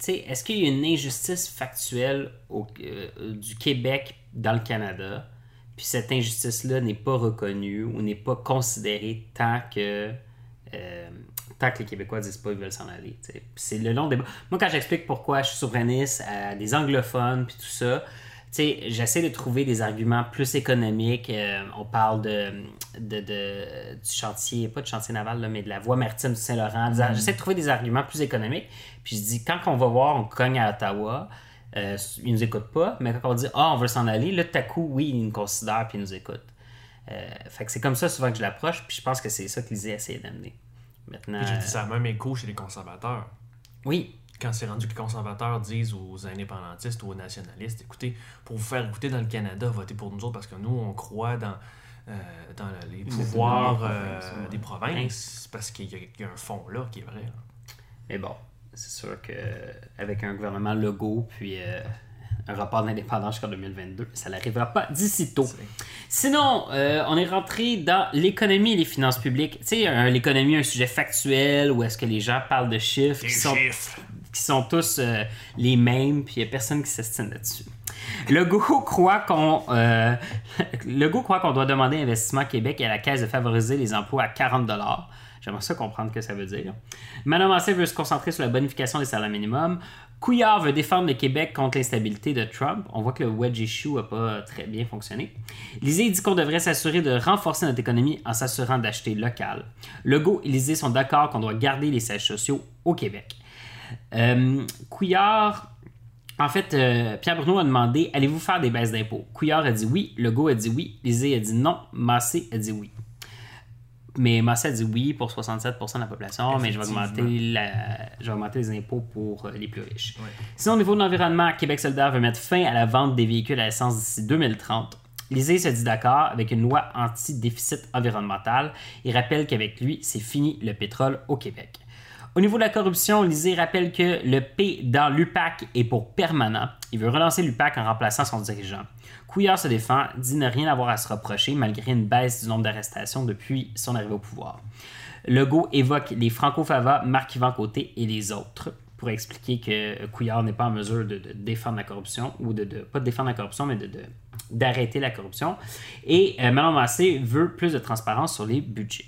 Est-ce qu'il y a une injustice factuelle euh, du Québec dans le Canada, puis cette injustice-là n'est pas reconnue ou n'est pas considérée tant que. Euh, tant que les Québécois disent pas qu'ils veulent s'en aller. C'est le long débat. Moi, quand j'explique pourquoi je suis souverainiste à des anglophones puis tout ça, j'essaie de trouver des arguments plus économiques. Euh, on parle de, de, de- du chantier, pas de chantier naval, là, mais de la voie maritime du Saint-Laurent. Ar- J'essaie de trouver des arguments plus économiques. Puis je dis, quand on va voir, on cogne à Ottawa, euh, ils nous écoutent pas. Mais quand on dit, ah, on veut s'en aller, là, tout à coup, oui, ils nous considèrent puis ils nous écoutent. Euh, fait que c'est comme ça souvent que je l'approche. Puis je pense que c'est ça que l'Isée essaie d'amener. Maintenant. J'ai dit euh, ça a même écho chez les conservateurs. Oui, Quand c'est rendu que les conservateurs disent aux indépendantistes ou aux nationalistes, écoutez, pour vous faire écouter dans le Canada, votez pour nous autres parce que nous, on croit dans, euh, dans les pouvoirs euh, provinces, ouais. des provinces, parce qu'il y, a- il y a un fond là qui est vrai. là. Mais bon, c'est sûr que avec un gouvernement logo puis euh, un rapport d'indépendance jusqu'en 2022, ça n'arrivera pas d'ici tôt. Sinon, euh, on est rentré dans l'économie et les finances publiques. Tu sais, l'économie, un sujet factuel où est-ce que les gens parlent de chiffres qui sont, chiffres. qui sont tous euh, les mêmes, puis il n'y a personne qui s'estime là-dessus. Legault croit qu'on euh, Legault croit qu'on doit demander Investissement Québec et à la Caisse de favoriser les emplois à 40 J'aimerais ça comprendre ce que ça veut dire. Manon Massé veut se concentrer sur la bonification des salaires minimums. Couillard veut défendre le Québec contre l'instabilité de Trump. On voit que le wedge issue n'a pas très bien fonctionné. Lisée dit qu'on devrait s'assurer de renforcer notre économie en s'assurant d'acheter local. Legault et Lisée sont d'accord qu'on doit garder les sièges sociaux au Québec. Euh, Couillard, en fait, euh, Pierre Bruno a demandé Allez-vous faire des baisses d'impôts? Couillard a dit oui, Legault a dit oui, Lisée a dit non, Massé a dit oui. Mais Massé a dit oui pour 67% de la population, mais je vais, augmenter la- je vais augmenter les impôts pour euh, les plus riches. Sinon, au niveau de l'environnement, Québec solidaire veut mettre fin à la vente des véhicules à essence d'ici 2030. Lisée se dit d'accord avec une loi anti-déficit environnemental. Il rappelle qu'avec lui, c'est fini le pétrole au Québec. Au niveau de la corruption, Lisée rappelle que le P dans l'UPAC est pour permanent. Il veut relancer l'UPAC en remplaçant son dirigeant. Couillard se défend, dit ne rien avoir à se reprocher malgré une baisse du nombre d'arrestations depuis son arrivée au pouvoir. Legault évoque les Franco-Fava, Marc-Yvan Côté et les autres pour expliquer que Couillard n'est pas en mesure de, défendre la corruption, ou de, pas de défendre la corruption, mais de, d'arrêter la corruption. Et euh, Massé veut plus de transparence sur les budgets.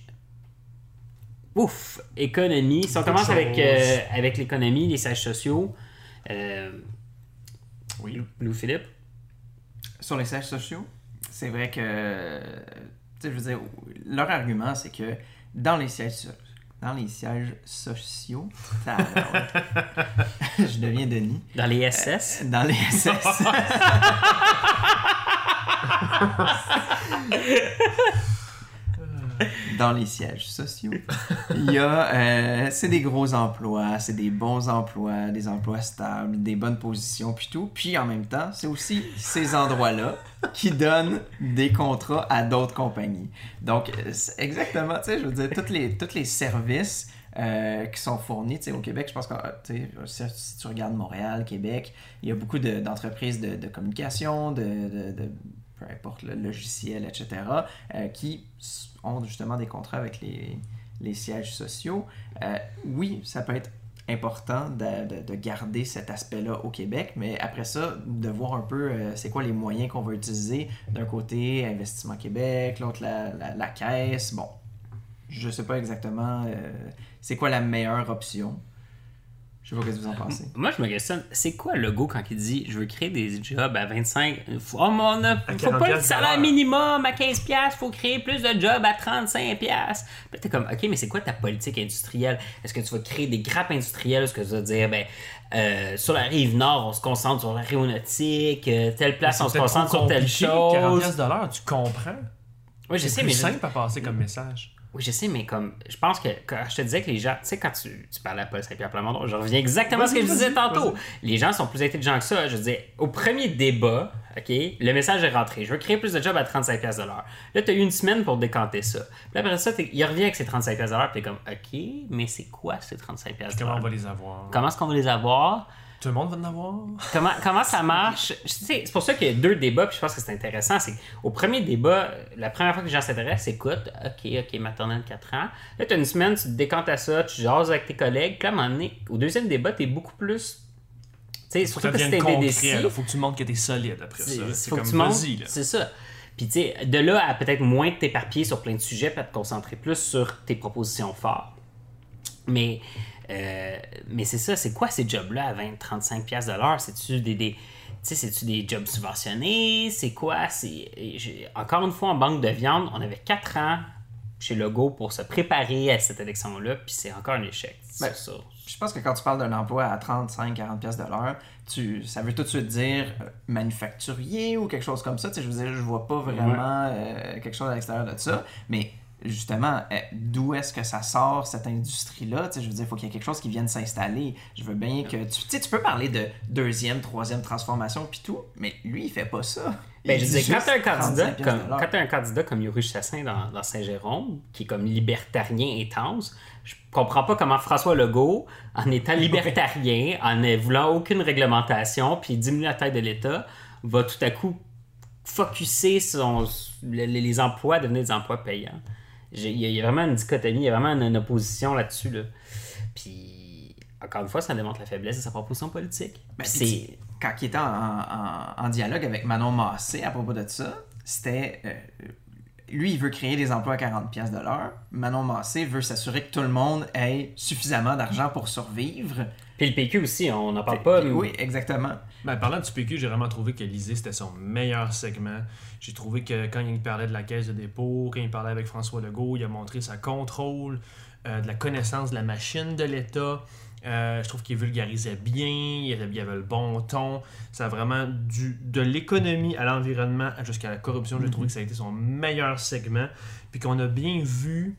Ouf! Économie. Si on commence avec, euh, avec l'économie, les sièges sociaux, euh, Oui. Louis-Philippe, Sur les sièges sociaux, c'est vrai que, tu sais, je veux dire, leur argument, c'est que dans les sièges, dans les sièges sociaux. Tabarouette. Je deviens Denis. Dans les SS. Dans les SS. dans les sièges sociaux. Il y a, euh, c'est des gros emplois, c'est des bons emplois, des emplois stables, des bonnes positions, puis tout. Puis en même temps, c'est aussi ces endroits-là qui donnent des contrats à d'autres compagnies. Donc, euh, exactement, tu sais, je veux dire, tous les, tous les services euh, qui sont fournis. Tu sais, au Québec, je pense que tu sais, si, tu regardes Montréal, Québec, il y a beaucoup de- d'entreprises de, de communication, de- peu importe le logiciel, etc., euh, qui ont justement des contrats avec les, les sièges sociaux. Euh, oui, ça peut être important de, de- de garder cet aspect-là au Québec, mais après ça, de voir un peu euh, c'est quoi les moyens qu'on va utiliser. D'un côté, Investissement Québec, l'autre, la, la- la caisse. Bon, je sais pas exactement c'est quoi la meilleure option. Je sais pas ce que vous en pensez. Moi, je me questionne, c'est quoi le go quand il dit je veux créer des jobs à 25 faut, Oh mon a- faut 40 pas le salaire minimum à 15 piastres, faut créer plus de jobs à 35 piastres. Puis t'es comme OK, mais c'est quoi ta politique industrielle? Est-ce que tu vas créer des grappes industrielles? Est-ce que tu vas dire ben euh, sur la rive nord, on se concentre sur l'aéronautique, euh, telle place, on se C'est concentre sur telle compliqué, 40 chose. tu comprends? Oui, je C'est sais, mais je- simple à passer comme message. Oui, je sais, mais comme, je pense que quand je te disais que les gens, tu sais, quand tu, tu parlais à Paul Saint-Pierre Plamondon, je reviens exactement à ce que je disais tantôt. Les gens sont plus intelligents que ça. Je veux dire, au premier débat, OK, le message est rentré. Je veux créer plus de jobs à 35$ piastres de l'heure. Là, tu as eu une semaine pour décanter ça. Puis après ça, il revient avec ses 35$ piastres de l'heure, puis t'es comme, OK, mais c'est quoi ces 35$ piastres de Comment on va les avoir? Comment est-ce qu'on va les avoir? Tout le monde va en avoir? Comment, comment ça marche? C'est pour ça qu'il y a deux débats, puis je pense que c'est intéressant. C'est au premier débat, la première fois que les gens s'intéressent, écoute, OK, OK, maternelle 4 ans. Là, tu as une semaine, tu te décantes à ça, tu jases avec tes collègues. Puis là, à un moment donné, au deuxième débat, tu es beaucoup plus. Tu sais, Faut surtout que concret. DDC. là. Faut que tu montres que t'es solide après ça. C'est- comme vas-y. C'est ça. Puis, tu sais, de là à peut-être moins t'éparpiller sur plein de sujets, puis à te concentrer plus sur tes propositions fortes. Mais, euh, mais c'est ça, c'est quoi ces jobs-là à 20-35$ piastres de l'heure? C'est-tu des. c'est-tu des jobs subventionnés? C'est quoi? C'est... Encore une fois, en banque de viande, on avait 4 ans chez Legault pour se préparer à cette élection-là, puis c'est encore un échec. Ben, ça. Je pense que quand tu parles d'un emploi à 35-40$ piastres de l'heure, tu, ça veut tout de suite dire euh, manufacturier ou quelque chose comme ça. Tu sais, je veux dire, je vois pas vraiment euh, quelque chose à l'extérieur de ça. Mais justement, euh, d'où est-ce que ça sort, cette industrie-là? Tu je veux dire, il faut qu'il y ait quelque chose qui vienne s'installer. Je veux bien que... Tu tu sais, tu peux parler de deuxième, troisième transformation puis tout, mais lui, il fait pas ça. Ben, je quand juste t'as un candidat 35$ comme, un candidat Yorush Sassin dans, dans Saint-Jérôme, qui est comme libertarien intense, je comprends pas comment François Legault, en étant libertarien, en ne voulant aucune réglementation, puis diminuer la taille de l'État, va tout à coup focuser les, les emplois à devenir des emplois payants. Il y, a- il y a vraiment une dichotomie, il y a vraiment une, une opposition là-dessus. Là. Puis, encore une fois, ça démontre la faiblesse de sa proposition politique. Ben, c'est... quand il était en, en- en dialogue avec Manon Massé à propos de ça, c'était. euh, lui, il veut créer des emplois à 40$ piastres de l'heure. Manon Massé veut s'assurer que tout le monde ait suffisamment d'argent pour survivre. Puis le PQ aussi, on n'en parle pas. mais- Oui, exactement. Ben, parlant du PQ, j'ai vraiment trouvé que Lisée, c'était son meilleur segment. J'ai trouvé que quand il parlait de la caisse de dépôt, quand il parlait avec François Legault, il a montré sa contrôle, euh, de la connaissance de la machine de l'État. Euh, je trouve qu'il vulgarisait bien, il avait, il avait le bon ton. Ça a vraiment du, de l'économie à l'environnement jusqu'à la corruption. J'ai trouvé que ça a été son meilleur segment. Puis qu'on a bien vu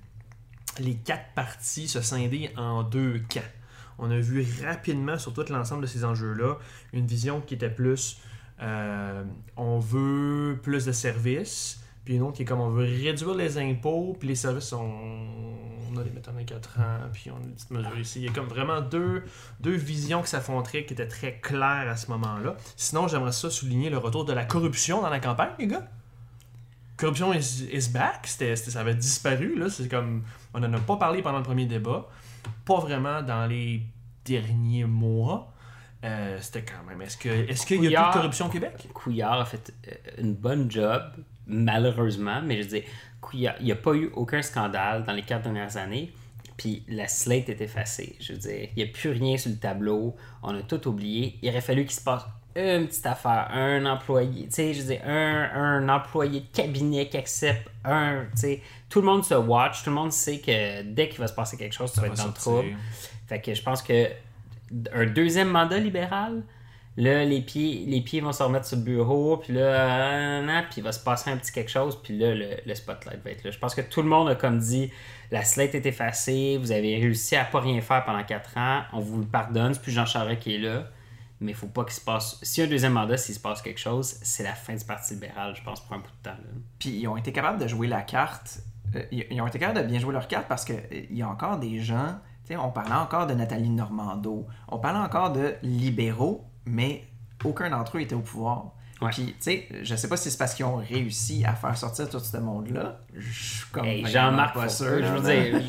les quatre partis se scinder en deux camps. On a vu rapidement sur tout l'ensemble de ces enjeux-là une vision qui était plus euh, on veut plus de services, puis une autre qui est comme on veut réduire les impôts, puis les services on, on a les mettre en 4 ans, puis on a une petite ici. Il y a comme vraiment deux, visions qui s'affronteraient qui étaient très claires à ce moment-là. Sinon, j'aimerais ça souligner le retour de la corruption dans la campagne, les gars. Corruption is, back, ça avait disparu, là. C'est comme. On n'en a pas parlé pendant le premier débat. Pas vraiment dans les derniers mois. Euh, C'était quand même. Est-ce que est-ce qu'il y a plus de corruption au Québec? Couillard a fait euh, une bonne job, malheureusement, mais je dire, Couillard, il n'y a pas eu aucun scandale dans les quatre dernières années, puis la slate est effacée. Je veux dire, il n'y a plus rien sur le tableau, on a tout oublié. Il aurait fallu qu'il se passe une petite affaire, un employé, tu sais, je dire, un, un employé de cabinet qui accepte un, tu sais, tout le monde se watch, tout le monde sait que dès qu'il va se passer quelque chose, tu vas va être dans le trouble. Fait que je pense que un deuxième mandat libéral, là, les pieds, les pieds vont se remettre sur le bureau, puis là, puis il va se passer un petit quelque chose, puis là, le, le spotlight va être là. Je pense que tout le monde a comme dit, la slate est effacée, vous avez réussi à pas rien faire pendant 4 ans, on vous le pardonne, c'est plus Jean Charest qui est là, mais il faut pas qu'il se passe... Si un deuxième mandat, s'il se passe quelque chose, c'est la fin du Parti libéral, je pense, pour un bout de temps. là. Puis ils ont été capables de jouer la carte. euh, ils ont été capables de bien jouer leur carte parce qu'il y a encore des gens. On parlait encore de Nathalie Normando. On parlait encore de libéraux, mais aucun d'entre eux était au pouvoir. Ouais. Puis, tu sais, je sais pas si c'est parce qu'ils ont réussi à faire sortir tout ce monde-là. Je suis comme. Hey, Jean-Marc pas Fournier, sûr. je veux dire,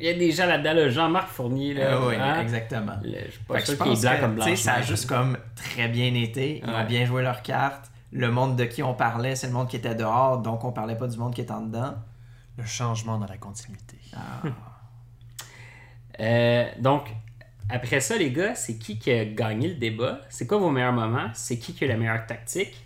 il y a des gens là-dedans, là, Jean-Marc Fournier, là, Euh, oui, hein? exactement. Le- je suis pas Fait sûr je qu'il est pense blanc que, comme tu sais, ça a juste comme très bien été. Ils Ouais. ont bien joué leur carte. Le monde de qui on parlait, c'est le monde qui était dehors, donc on parlait pas du monde qui était en dedans. Le changement dans la continuité. Ah. Euh, donc, après ça, les gars, c'est qui qui a gagné le débat? C'est quoi vos meilleurs moments? C'est qui qui a la meilleure tactique?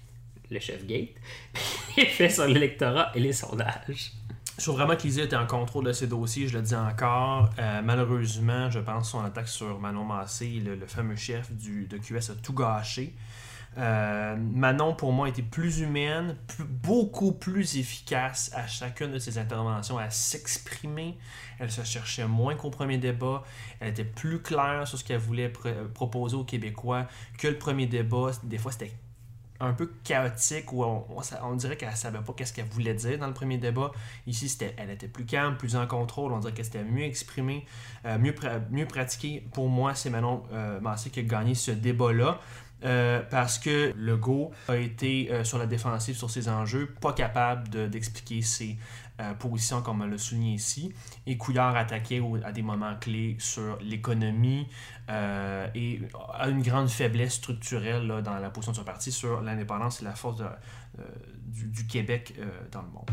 Le chef Gate. Puis fait sur l'électorat et les sondages. Je trouve vraiment qu'Lisa était en contrôle de ses dossiers, je le dis encore. Euh, malheureusement, je pense que son attaque sur Manon Massé, le, le fameux chef du, de QS, a tout gâché. Euh, Manon, pour moi, était plus humaine, beaucoup plus efficace à chacune de ses interventions, à s'exprimer. Elle se cherchait moins qu'au premier débat. Elle était plus claire sur ce qu'elle voulait pr- proposer aux Québécois que le premier débat. Des fois, c'était un peu chaotique où on, dirait qu'elle savait pas qu'est-ce qu'elle voulait dire dans le premier débat. Ici, c'était, elle était plus calme, plus en contrôle. On dirait qu'elle c'était mieux exprimée, euh, mieux, mieux pratiquée. Pour moi, c'est Manon euh, Massé qui a gagné ce débat-là. Euh, parce que Legault a été euh, sur la défensive sur ses enjeux, pas capable de- d'expliquer ses euh, positions comme on l'a souligné ici. Et Couillard attaquait à des moments clés sur l'économie et a une grande faiblesse structurelle là, dans la position de son parti sur l'indépendance et la force du, Québec dans le monde.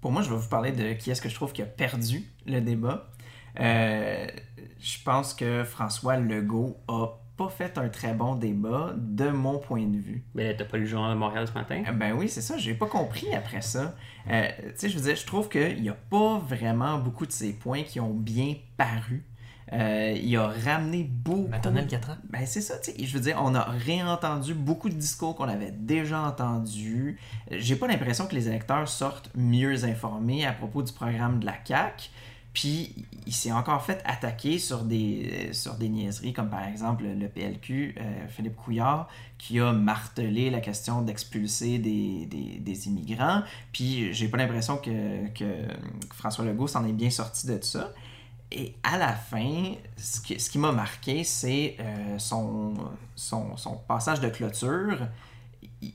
Pour moi, je vais vous parler de qui est-ce que je trouve qui a perdu le débat. Je pense que François Legault a pas fait un très bon débat de mon point de vue. Mais t'as pas lu le journal de Montréal ce matin? Euh, Ben oui, c'est ça, j'ai pas compris après ça. Euh, tu sais, je veux dire, je trouve qu'il n'y a pas vraiment beaucoup de ces points qui ont bien paru. Euh, il a ramené beaucoup. Maternelle 4 ans. Ben c'est ça, tu sais. Je veux dire, on a réentendu beaucoup de discours qu'on avait déjà entendus. J'ai pas l'impression que les électeurs sortent mieux informés à propos du programme de la CAQ. Puis il s'est encore fait attaquer sur des, sur des niaiseries, comme par exemple le PLQ, euh, Philippe Couillard, qui a martelé la question d'expulser des, des, des immigrants. Puis j'ai pas l'impression que, que François Legault s'en est bien sorti de ça. Et à la fin, ce qui, ce qui m'a marqué, c'est euh, son, son, son passage de clôture.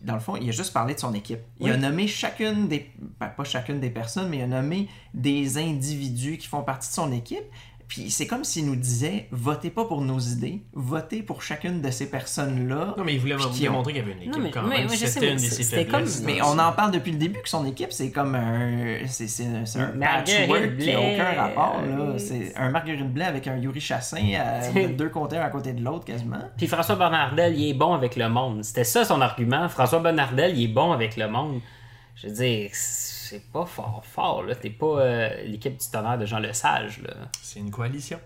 Dans le fond, il a juste parlé de son équipe. Il a nommé chacune des. ben, pas chacune des personnes, mais il a nommé des individus qui font partie de son équipe. Puis c'est comme s'il nous disait votez pas pour nos idées, votez pour chacune de ces personnes-là. Non, mais il voulait qui ont- démontrer qu'il y avait une équipe Non, mais- quand mais- même. sais, C'était une de c'est- ses faiblesses. comme- Mais on en parle depuis le début que son équipe, c'est comme un. C'est, c'est, c'est un Marguerite patchwork qui n'a aucun rapport. Là. euh, C'est un Marguerite Blais avec un Yuri Chassin à de deux côtés, un à côté de l'autre quasiment. Puis François Bonnardel, il est bon avec le monde. C'était ça son argument. François Bonnardel, il est bon avec le monde. Je veux dire, c'est pas fort fort, là. T'es pas euh, l'équipe du tonnerre de Jean Lesage, là. C'est une coalition.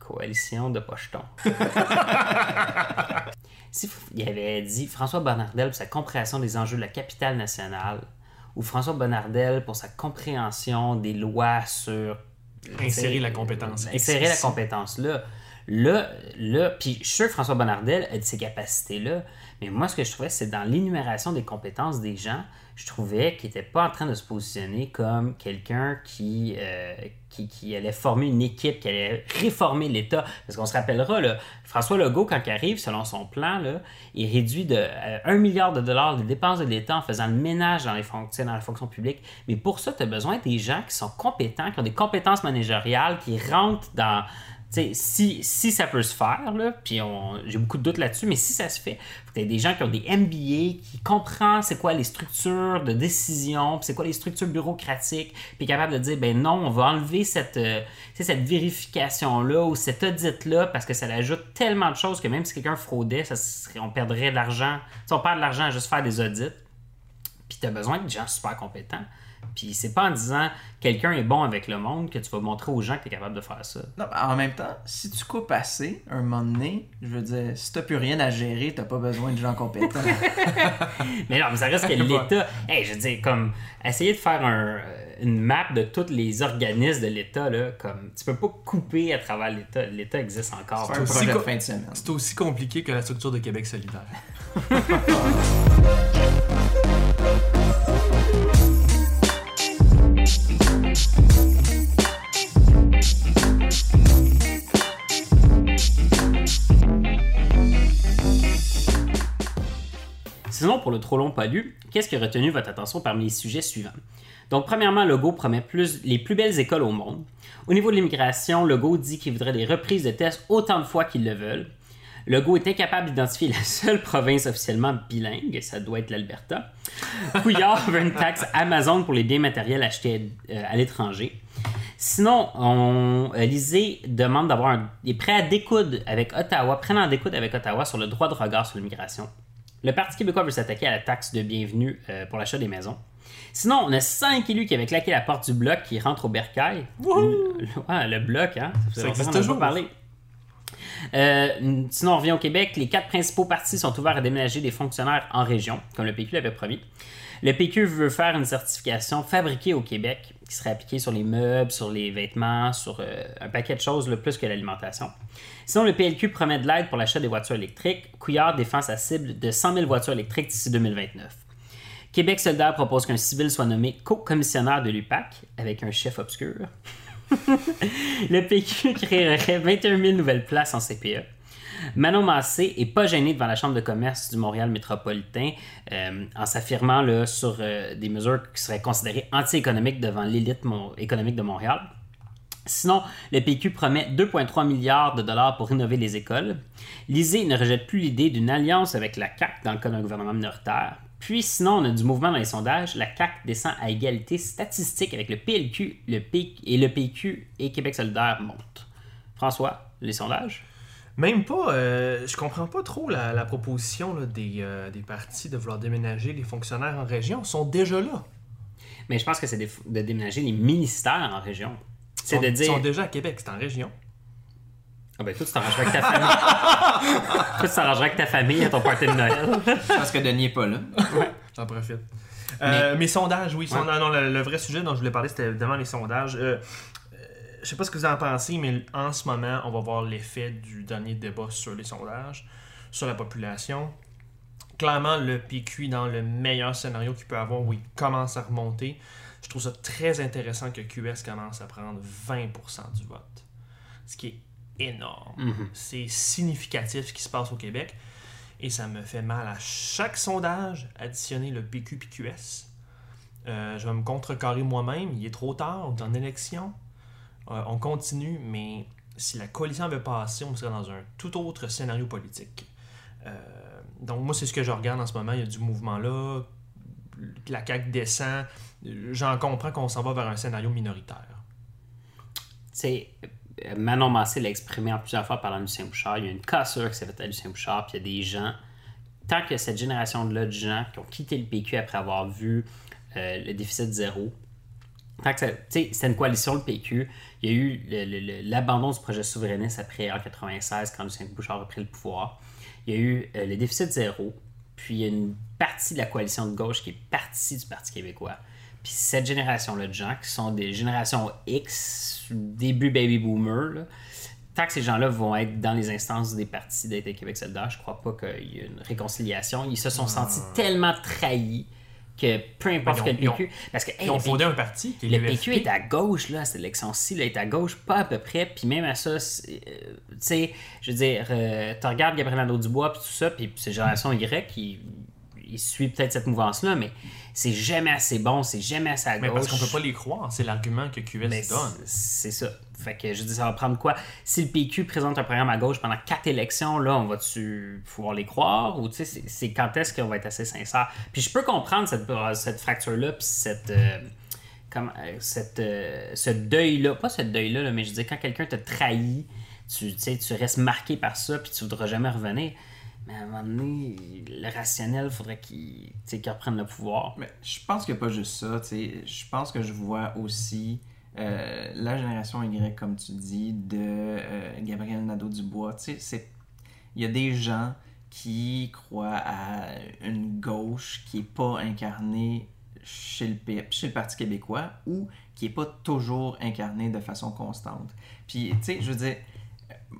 Coalition de pochetons. si il avait dit François Bonnardel pour sa compréhension des enjeux de la capitale nationale, ou François Bonnardel pour sa compréhension des lois sur Insérer la compétence. Insérer la compétence là. Là, là, puis je suis sûr que François Bonnardel a de ces capacités-là, mais moi, ce que je trouvais, c'est dans l'énumération des compétences des gens, je trouvais qu'il n'était pas en train de se positionner comme quelqu'un qui, euh, qui, qui allait former une équipe, qui allait réformer l'État. Parce qu'on se rappellera, là, François Legault, quand il arrive, selon son plan, là, il réduit de euh, 1 milliard de dollars les dépenses de l'État en faisant le ménage dans, les fonctions, dans la fonction publique. Mais pour ça, tu as besoin des gens qui sont compétents, qui ont des compétences managériales, qui rentrent dans si, si ça peut se faire, j'ai beaucoup de doutes là-dessus, mais si ça se fait, faut que des gens qui ont des MBA, qui comprennent c'est quoi les structures de décision, c'est quoi les structures bureaucratiques, puis capable de dire, ben non, on va enlever cette, euh, cette vérification-là ou cet audit-là parce que ça ajoute tellement de choses que même si quelqu'un fraudait, on perdrait de l'argent. Sais, on perd de l'argent à juste faire des audits puis tu as besoin de gens super compétents. Puis c'est pas en disant quelqu'un est bon avec le monde que tu vas montrer aux gens que tu es capable de faire ça. Non, mais en même temps, si tu coupes assez, un moment donné, je veux dire, si t'as plus rien à gérer, t'as pas besoin de gens compétents. Mais non, mais ça reste que l'État. Hey, je veux dire, comme essayer de faire un- une map de tous les organismes de l'État, là, comme tu peux pas couper à travers l'État. L'État existe encore. C'est un aussi projet de co- fin de semaine. C'est aussi compliqué que la structure de Québec solidaire. pour le trop long pas lu, qu'est-ce qui a retenu votre attention parmi les sujets suivants? Donc, premièrement, Legault promet plus, les plus belles écoles au monde. Au niveau de l'immigration, Legault dit qu'il voudrait des reprises de tests autant de fois qu'ils le veulent. Legault est incapable d'identifier la seule province officiellement bilingue, ça doit être l'Alberta. Couillard veut une taxe Amazon pour les biens matériels achetés euh, à l'étranger. Sinon, on, euh, Lisée demande d'avoir un, est prêt à découdre avec Ottawa, prennent en découdre avec Ottawa sur le droit de regard sur l'immigration. Le Parti québécois veut s'attaquer à la taxe de bienvenue euh, pour l'achat des maisons. Sinon, on a cinq élus qui avaient claqué la porte du bloc qui rentrent au bercail. Le, bloc, hein? Ça existe toujours. parlé. Euh, sinon, on revient au Québec. Les quatre principaux partis sont ouverts à déménager des fonctionnaires en région, comme le PQ l'avait promis. Le PQ veut faire une certification fabriquée au Québec qui serait appliquée sur les meubles, sur les vêtements, sur euh, un paquet de choses, le plus que l'alimentation. Sinon, le PLQ promet de l'aide pour l'achat des voitures électriques. Couillard défend sa cible de 100 000 voitures électriques d'ici 2029. Québec solidaire propose qu'un civil soit nommé co-commissionnaire de l'UPAC avec un chef obscur. le PQ créerait 21 000 nouvelles places en CPE. Manon Massé est pas gêné devant la Chambre de commerce du Montréal métropolitain euh, en s'affirmant sur euh, des mesures qui seraient considérées anti-économiques devant l'élite économique de Montréal. Sinon, le PQ promet 2,3 milliards de dollars pour rénover les écoles. L'ISée ne rejette plus l'idée d'une alliance avec la CAQ dans le cas d'un gouvernement minoritaire. Puis sinon, on a du mouvement dans les sondages. La CAQ descend à égalité statistique avec le PLQ le P- et le PQ et Québec solidaire montent. François, les sondages? Même pas, euh, je comprends pas trop la, la proposition là, des, euh, des partis de vouloir déménager les fonctionnaires en région. Ils sont déjà là. Mais je pense que c'est de déménager les ministères en région. C'est Ils de sont- dire. Ils sont déjà à Québec, c'est en région. Ah ben, toi, tu t'arrangerais avec ta famille. toi, tu t'arrangerais avec ta famille à ton party de Noël. Parce que Denis est pas là. J'en profite. Euh, Mes sondages, oui. sondages, non, le, le vrai sujet dont je voulais parler, c'était évidemment les sondages. Euh, euh, je sais pas ce que vous en pensez, mais en ce moment, on va voir l'effet du dernier débat sur les sondages, sur la population. Clairement, le PQ est dans le meilleur scénario qu'il peut avoir, où il commence à remonter. Je trouve ça très intéressant que QS commence à prendre 20% du vote. Ce qui est énorme. Mhm. C'est significatif ce qui se passe au Québec. Et ça me fait mal à chaque sondage additionner le PQ puis QS. Euh, je vais me contrecarrer moi-même. Il est trop tard, on est en élection. Euh, on continue, mais si la coalition avait passé, on serait dans un tout autre scénario politique. Euh, donc moi, c'est ce que je regarde en ce moment. Il y a du mouvement là. La CAQ descend. J'en comprends qu'on s'en va vers un scénario minoritaire. sais, Manon Massé l'a exprimé en plusieurs fois par Lucien Bouchard. Il y a une cassure qui s'est faite à Lucien Bouchard, puis il y a des gens, tant que cette génération-là de gens qui ont quitté le PQ après avoir vu euh, le déficit zéro, tant que c'était une coalition, le PQ, il y a eu l'abandon du projet souverainiste après en 96, quand Lucien Bouchard a pris le pouvoir. Il y a eu euh, le déficit zéro, puis il y a une partie de la coalition de gauche qui est partie du Parti québécois. Puis cette génération-là de gens, qui sont des générations X, début baby boomer, là, tant que ces gens-là vont être dans les instances des partis d'être Québec solidaire, je crois pas qu'il y ait une réconciliation. Ils se sont sentis tellement trahis que peu importe Ils ont- que le ils ont- PQ... Parce que, hey, Ils ont fondé un parti qui est le. PQ est à gauche, là, cette élection-ci, là, est à gauche, pas à peu près. Puis même à ça, euh, tu sais, je veux dire, euh, tu regardes Gabriel Nadeau-Dubois, puis tout ça, puis ces générations Y, ils, il suit peut-être cette mouvance-là, mais c'est jamais assez bon, c'est jamais assez à Mais gauche. parce qu'on peut pas les croire, c'est l'argument que QS Mais donne. c'est ça. Fait que je dis, ça va prendre quoi? Si le PQ présente un programme à gauche pendant quatre élections, là, on va-tu pouvoir les croire? Ou tu sais, c'est- quand est-ce qu'on va être assez sincère? Puis je peux comprendre cette, cette fracture-là, puis cette. euh, comme, euh, cette, euh, ce deuil-là, pas ce deuil-là, là, mais je dis quand quelqu'un te trahit, tu, tu restes marqué par ça, puis tu voudras jamais revenir. Mais à un moment donné, le rationnel, faudrait qu'il reprenne le pouvoir. Mais je pense qu'il n'y a pas juste ça. Je pense que je vois aussi euh, la génération Y, comme tu dis, de euh, Gabriel Nadeau-Dubois. Il y a des gens qui croient à une gauche qui n'est pas incarnée chez le, P- chez le Parti québécois ou qui n'est pas toujours incarnée de façon constante. Puis, tu je veux dire,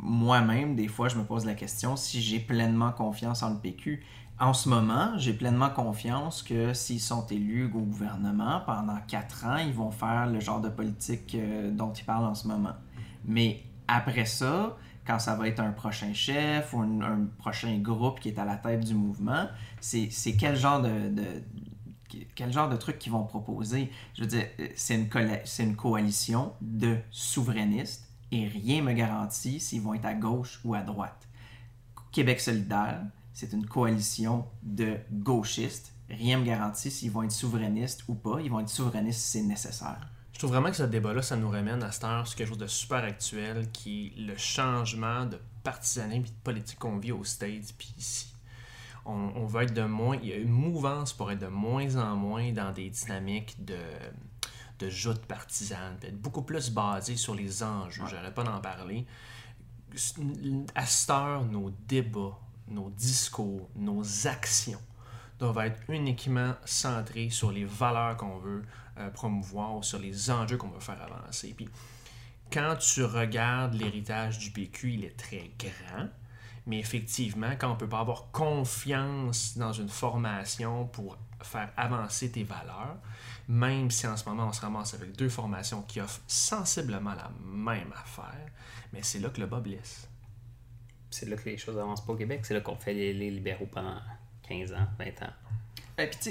moi-même, des fois, je me pose la question si j'ai pleinement confiance en le PQ. En ce moment, j'ai pleinement confiance que s'ils sont élus au gouvernement pendant quatre ans, ils vont faire le genre de politique euh, dont ils parlent en ce moment. Mais après ça, quand ça va être un prochain chef ou un, prochain groupe qui est à la tête du mouvement, c'est quel genre de, de- quel genre de truc qu'ils vont proposer? Je veux dire, euh, c'est une, une coalition de souverainistes et rien me garantit s'ils vont être à gauche ou à droite. Québec solidaire, c'est une coalition de gauchistes. Rien me garantit s'ils vont être souverainistes ou pas. Ils vont être souverainistes si c'est nécessaire. Je trouve vraiment que ce débat-là, ça nous ramène à cette heure sur quelque chose de super actuel qui est le changement de partisanisme et de politique qu'on vit aux States puis ici. On, on veut être de moins. Il y a une mouvance pour être de moins en moins dans des dynamiques de, de joutes partisanes, puis être beaucoup plus basé sur les enjeux. J'arrête pas d'en parler. À cette heure, nos débats, nos discours, nos actions doivent être uniquement centrés sur les valeurs qu'on veut euh, promouvoir, ou sur les enjeux qu'on veut faire avancer. Puis, quand tu regardes l'héritage du PQ, il est très grand, mais effectivement, quand on ne peut pas avoir confiance dans une formation pour faire avancer tes valeurs, même si en ce moment on se ramasse avec deux formations qui offrent sensiblement la même affaire, mais c'est là que le bas blesse. C'est là que les choses avancent pas au Québec. C'est là qu'on fait les, les libéraux pendant 15 ans, 20 ans.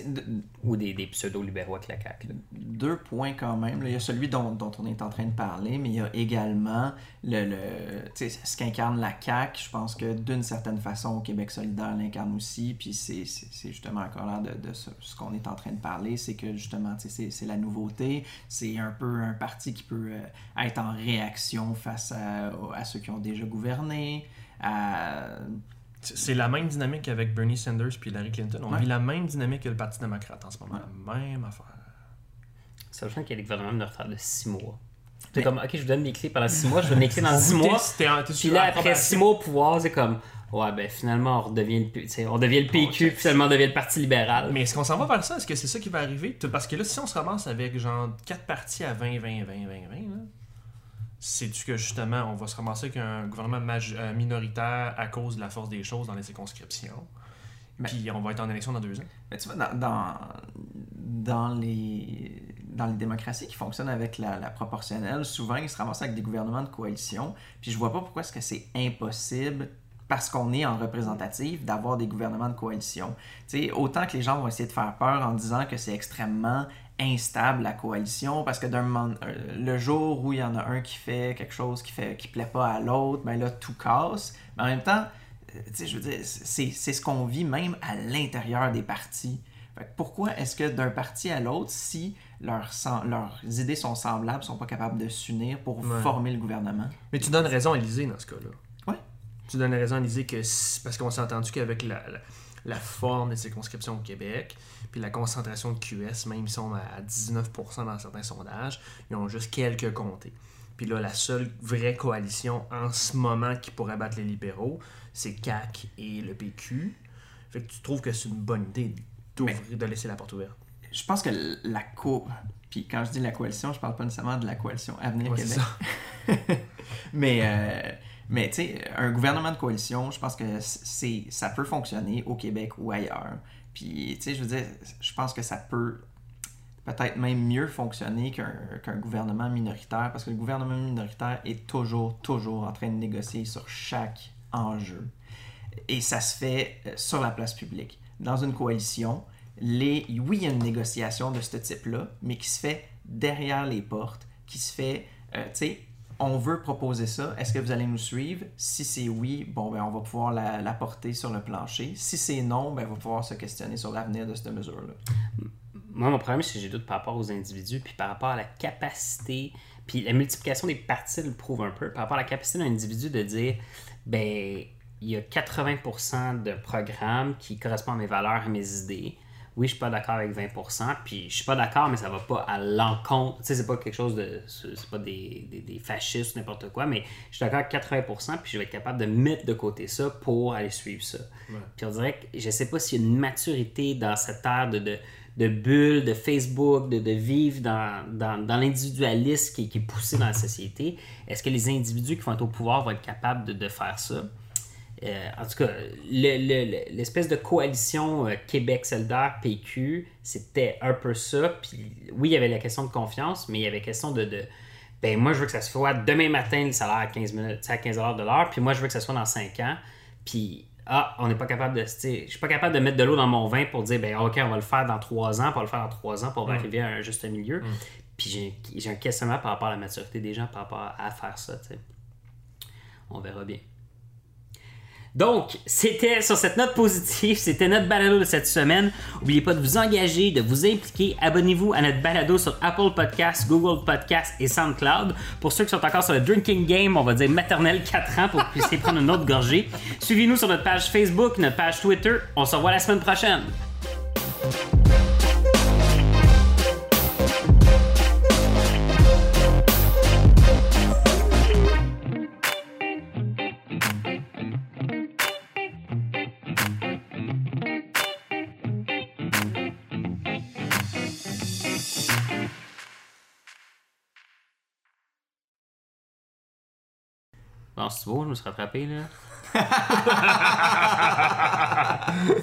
De- Ou des, des pseudo-libéraux avec la CAQ. deux points quand même. Il y a celui dont, on est en train de parler, mais il y a également le, ce qu'incarne la CAQ. Je pense que d'une certaine façon, au Québec solidaire l'incarne aussi. Puis c'est justement encore là de, ce, qu'on est en train de parler. C'est que justement, c'est la nouveauté. C'est un peu un parti qui peut euh, être en réaction face à, ceux qui ont déjà gouverné. C'est la même dynamique avec Bernie Sanders puis Hillary Clinton. On Ouais. vit la même dynamique que le Parti démocrate en ce moment. La même affaire. C'est le qu'il y a des gouvernements de retard de 6 mois. C'est comme, ok, je vous donne les clés pendant 6 mois, je vous donne les clés dans 6 mois. T'es- t'es- t'es Puis là, après. 6 mois au pouvoir, c'est comme, ouais, ben finalement, on redevient le, on devient le PQ, puis finalement, on devient le Parti libéral. Mais est-ce qu'on s'en va vers ça? Est-ce que c'est ça qui va arriver? T- Parce que là, si on se ramasse avec genre 4 partis à 20, 20, 20, 20, 20, là, sais-tu que justement, on va se ramasser avec un gouvernement euh, minoritaire à cause de la force des choses dans les circonscriptions? Ben- Puis on va être en élection dans deux ans. Mais tu vois, dans, dans, dans les, dans les démocraties qui fonctionnent avec la, la proportionnelle, souvent ils se ramassent avec des gouvernements de coalition. Puis je vois pas pourquoi est-ce que c'est impossible, parce qu'on est en représentative, d'avoir des gouvernements de coalition. Tu sais, autant que les gens vont essayer de faire peur en disant que c'est extrêmement instable la coalition parce que d'un moment euh, le jour où il y en a un qui fait quelque chose qui fait qui plaît pas à l'autre ben là tout casse mais en même temps euh, tu sais, je veux dire, c'est c'est ce qu'on vit même à l'intérieur des partis. Fait que pourquoi est-ce que d'un parti à l'autre, si leurs, leurs idées sont semblables, sont pas capables de s'unir pour Ouais. former le gouvernement? Mais tu donnes raison à Lisée dans ce cas-là. Ouais. Tu donnes raison à Lisée que parce qu'on s'est entendu qu'avec la, la, la forme des circonscriptions au Québec, puis la concentration de QS, même si on est à 19% dans certains sondages, ils ont juste quelques comtés. Puis là, la seule vraie coalition en ce moment qui pourrait battre les libéraux, c'est CAC et le PQ. Fait que tu trouves que c'est une bonne idée d'ouvrir, de laisser la porte ouverte? Je pense que la co... Puis quand je dis la coalition, je parle pas nécessairement de la coalition Avenir Ouais, Québec. ça. mais euh, mais tu sais, un gouvernement de coalition, je pense que c'est ça peut fonctionner au Québec ou ailleurs. Puis tu sais, je veux dire, je pense que ça peut peut-être même mieux fonctionner qu'un gouvernement minoritaire, parce que le gouvernement minoritaire est toujours, toujours en train de négocier sur chaque enjeu. Et ça se fait euh, sur la place publique. dans une coalition, les, oui, il y a une négociation de ce type-là, mais qui se fait derrière les portes, qui se fait, euh, tu sais, on veut proposer ça, est-ce que vous allez nous suivre? Si c'est oui, bon, ben, on va pouvoir la, porter sur le plancher. Si c'est non, ben, on va pouvoir se questionner sur l'avenir de cette mesure-là. Moi, mon problème, c'est que j'ai doute par rapport aux individus, puis par rapport à la capacité, puis la multiplication des parties le prouve un peu, par rapport à la capacité d'un individu de dire, ben, il y a 80% de programmes qui correspondent à mes valeurs et mes idées. Oui, je suis pas d'accord avec 20%, puis je suis pas d'accord, mais ça va pas à l'encontre. Tu sais, c'est pas quelque chose de. C'est pas des, des, des fascistes ou n'importe quoi, mais je suis d'accord avec 80%, puis je vais être capable de mettre de côté ça pour aller suivre ça. Puis on dirait que je sais pas s'il y a une maturité dans cette ère de, de, de bulle, de Facebook, de, de vivre dans, dans, dans l'individualisme qui, qui est poussé dans la société. Est-ce que les individus qui vont être au pouvoir vont être capables de, de faire ça? Euh, en tout cas, le- le- le- l'espèce de coalition euh, Québec solidaire PQ, c'était un peu ça. Puis oui, il y avait la question de confiance, mais il y avait la question de, de ben moi je veux que ça se soit demain matin le salaire à 15 minutes, à 15 de l'heure, puis moi je veux que ça soit dans 5 ans. Puis ah, on n'est pas capable de, je suis pas capable de mettre de l'eau dans mon vin pour dire ben OK, on va le faire dans 3 ans, puis on va le faire dans 3 ans, puis on va arriver à un juste milieu. Puis j'ai j'ai un questionnement par rapport à la maturité des gens par rapport à faire ça, tu sais. On verra bien. Donc, c'était sur cette note positive, c'était notre balado de cette semaine. N'oubliez pas de vous engager, de vous impliquer. Abonnez-vous à notre balado sur Apple Podcasts, Google Podcasts et SoundCloud. Pour ceux qui sont encore sur le drinking game, on va dire maternelle 4 ans pour que vous puissiez prendre une autre gorgée. Suivez-nous sur notre page Facebook, notre page Twitter. On se revoit la semaine prochaine. C'est beau, je me suis rattrapé.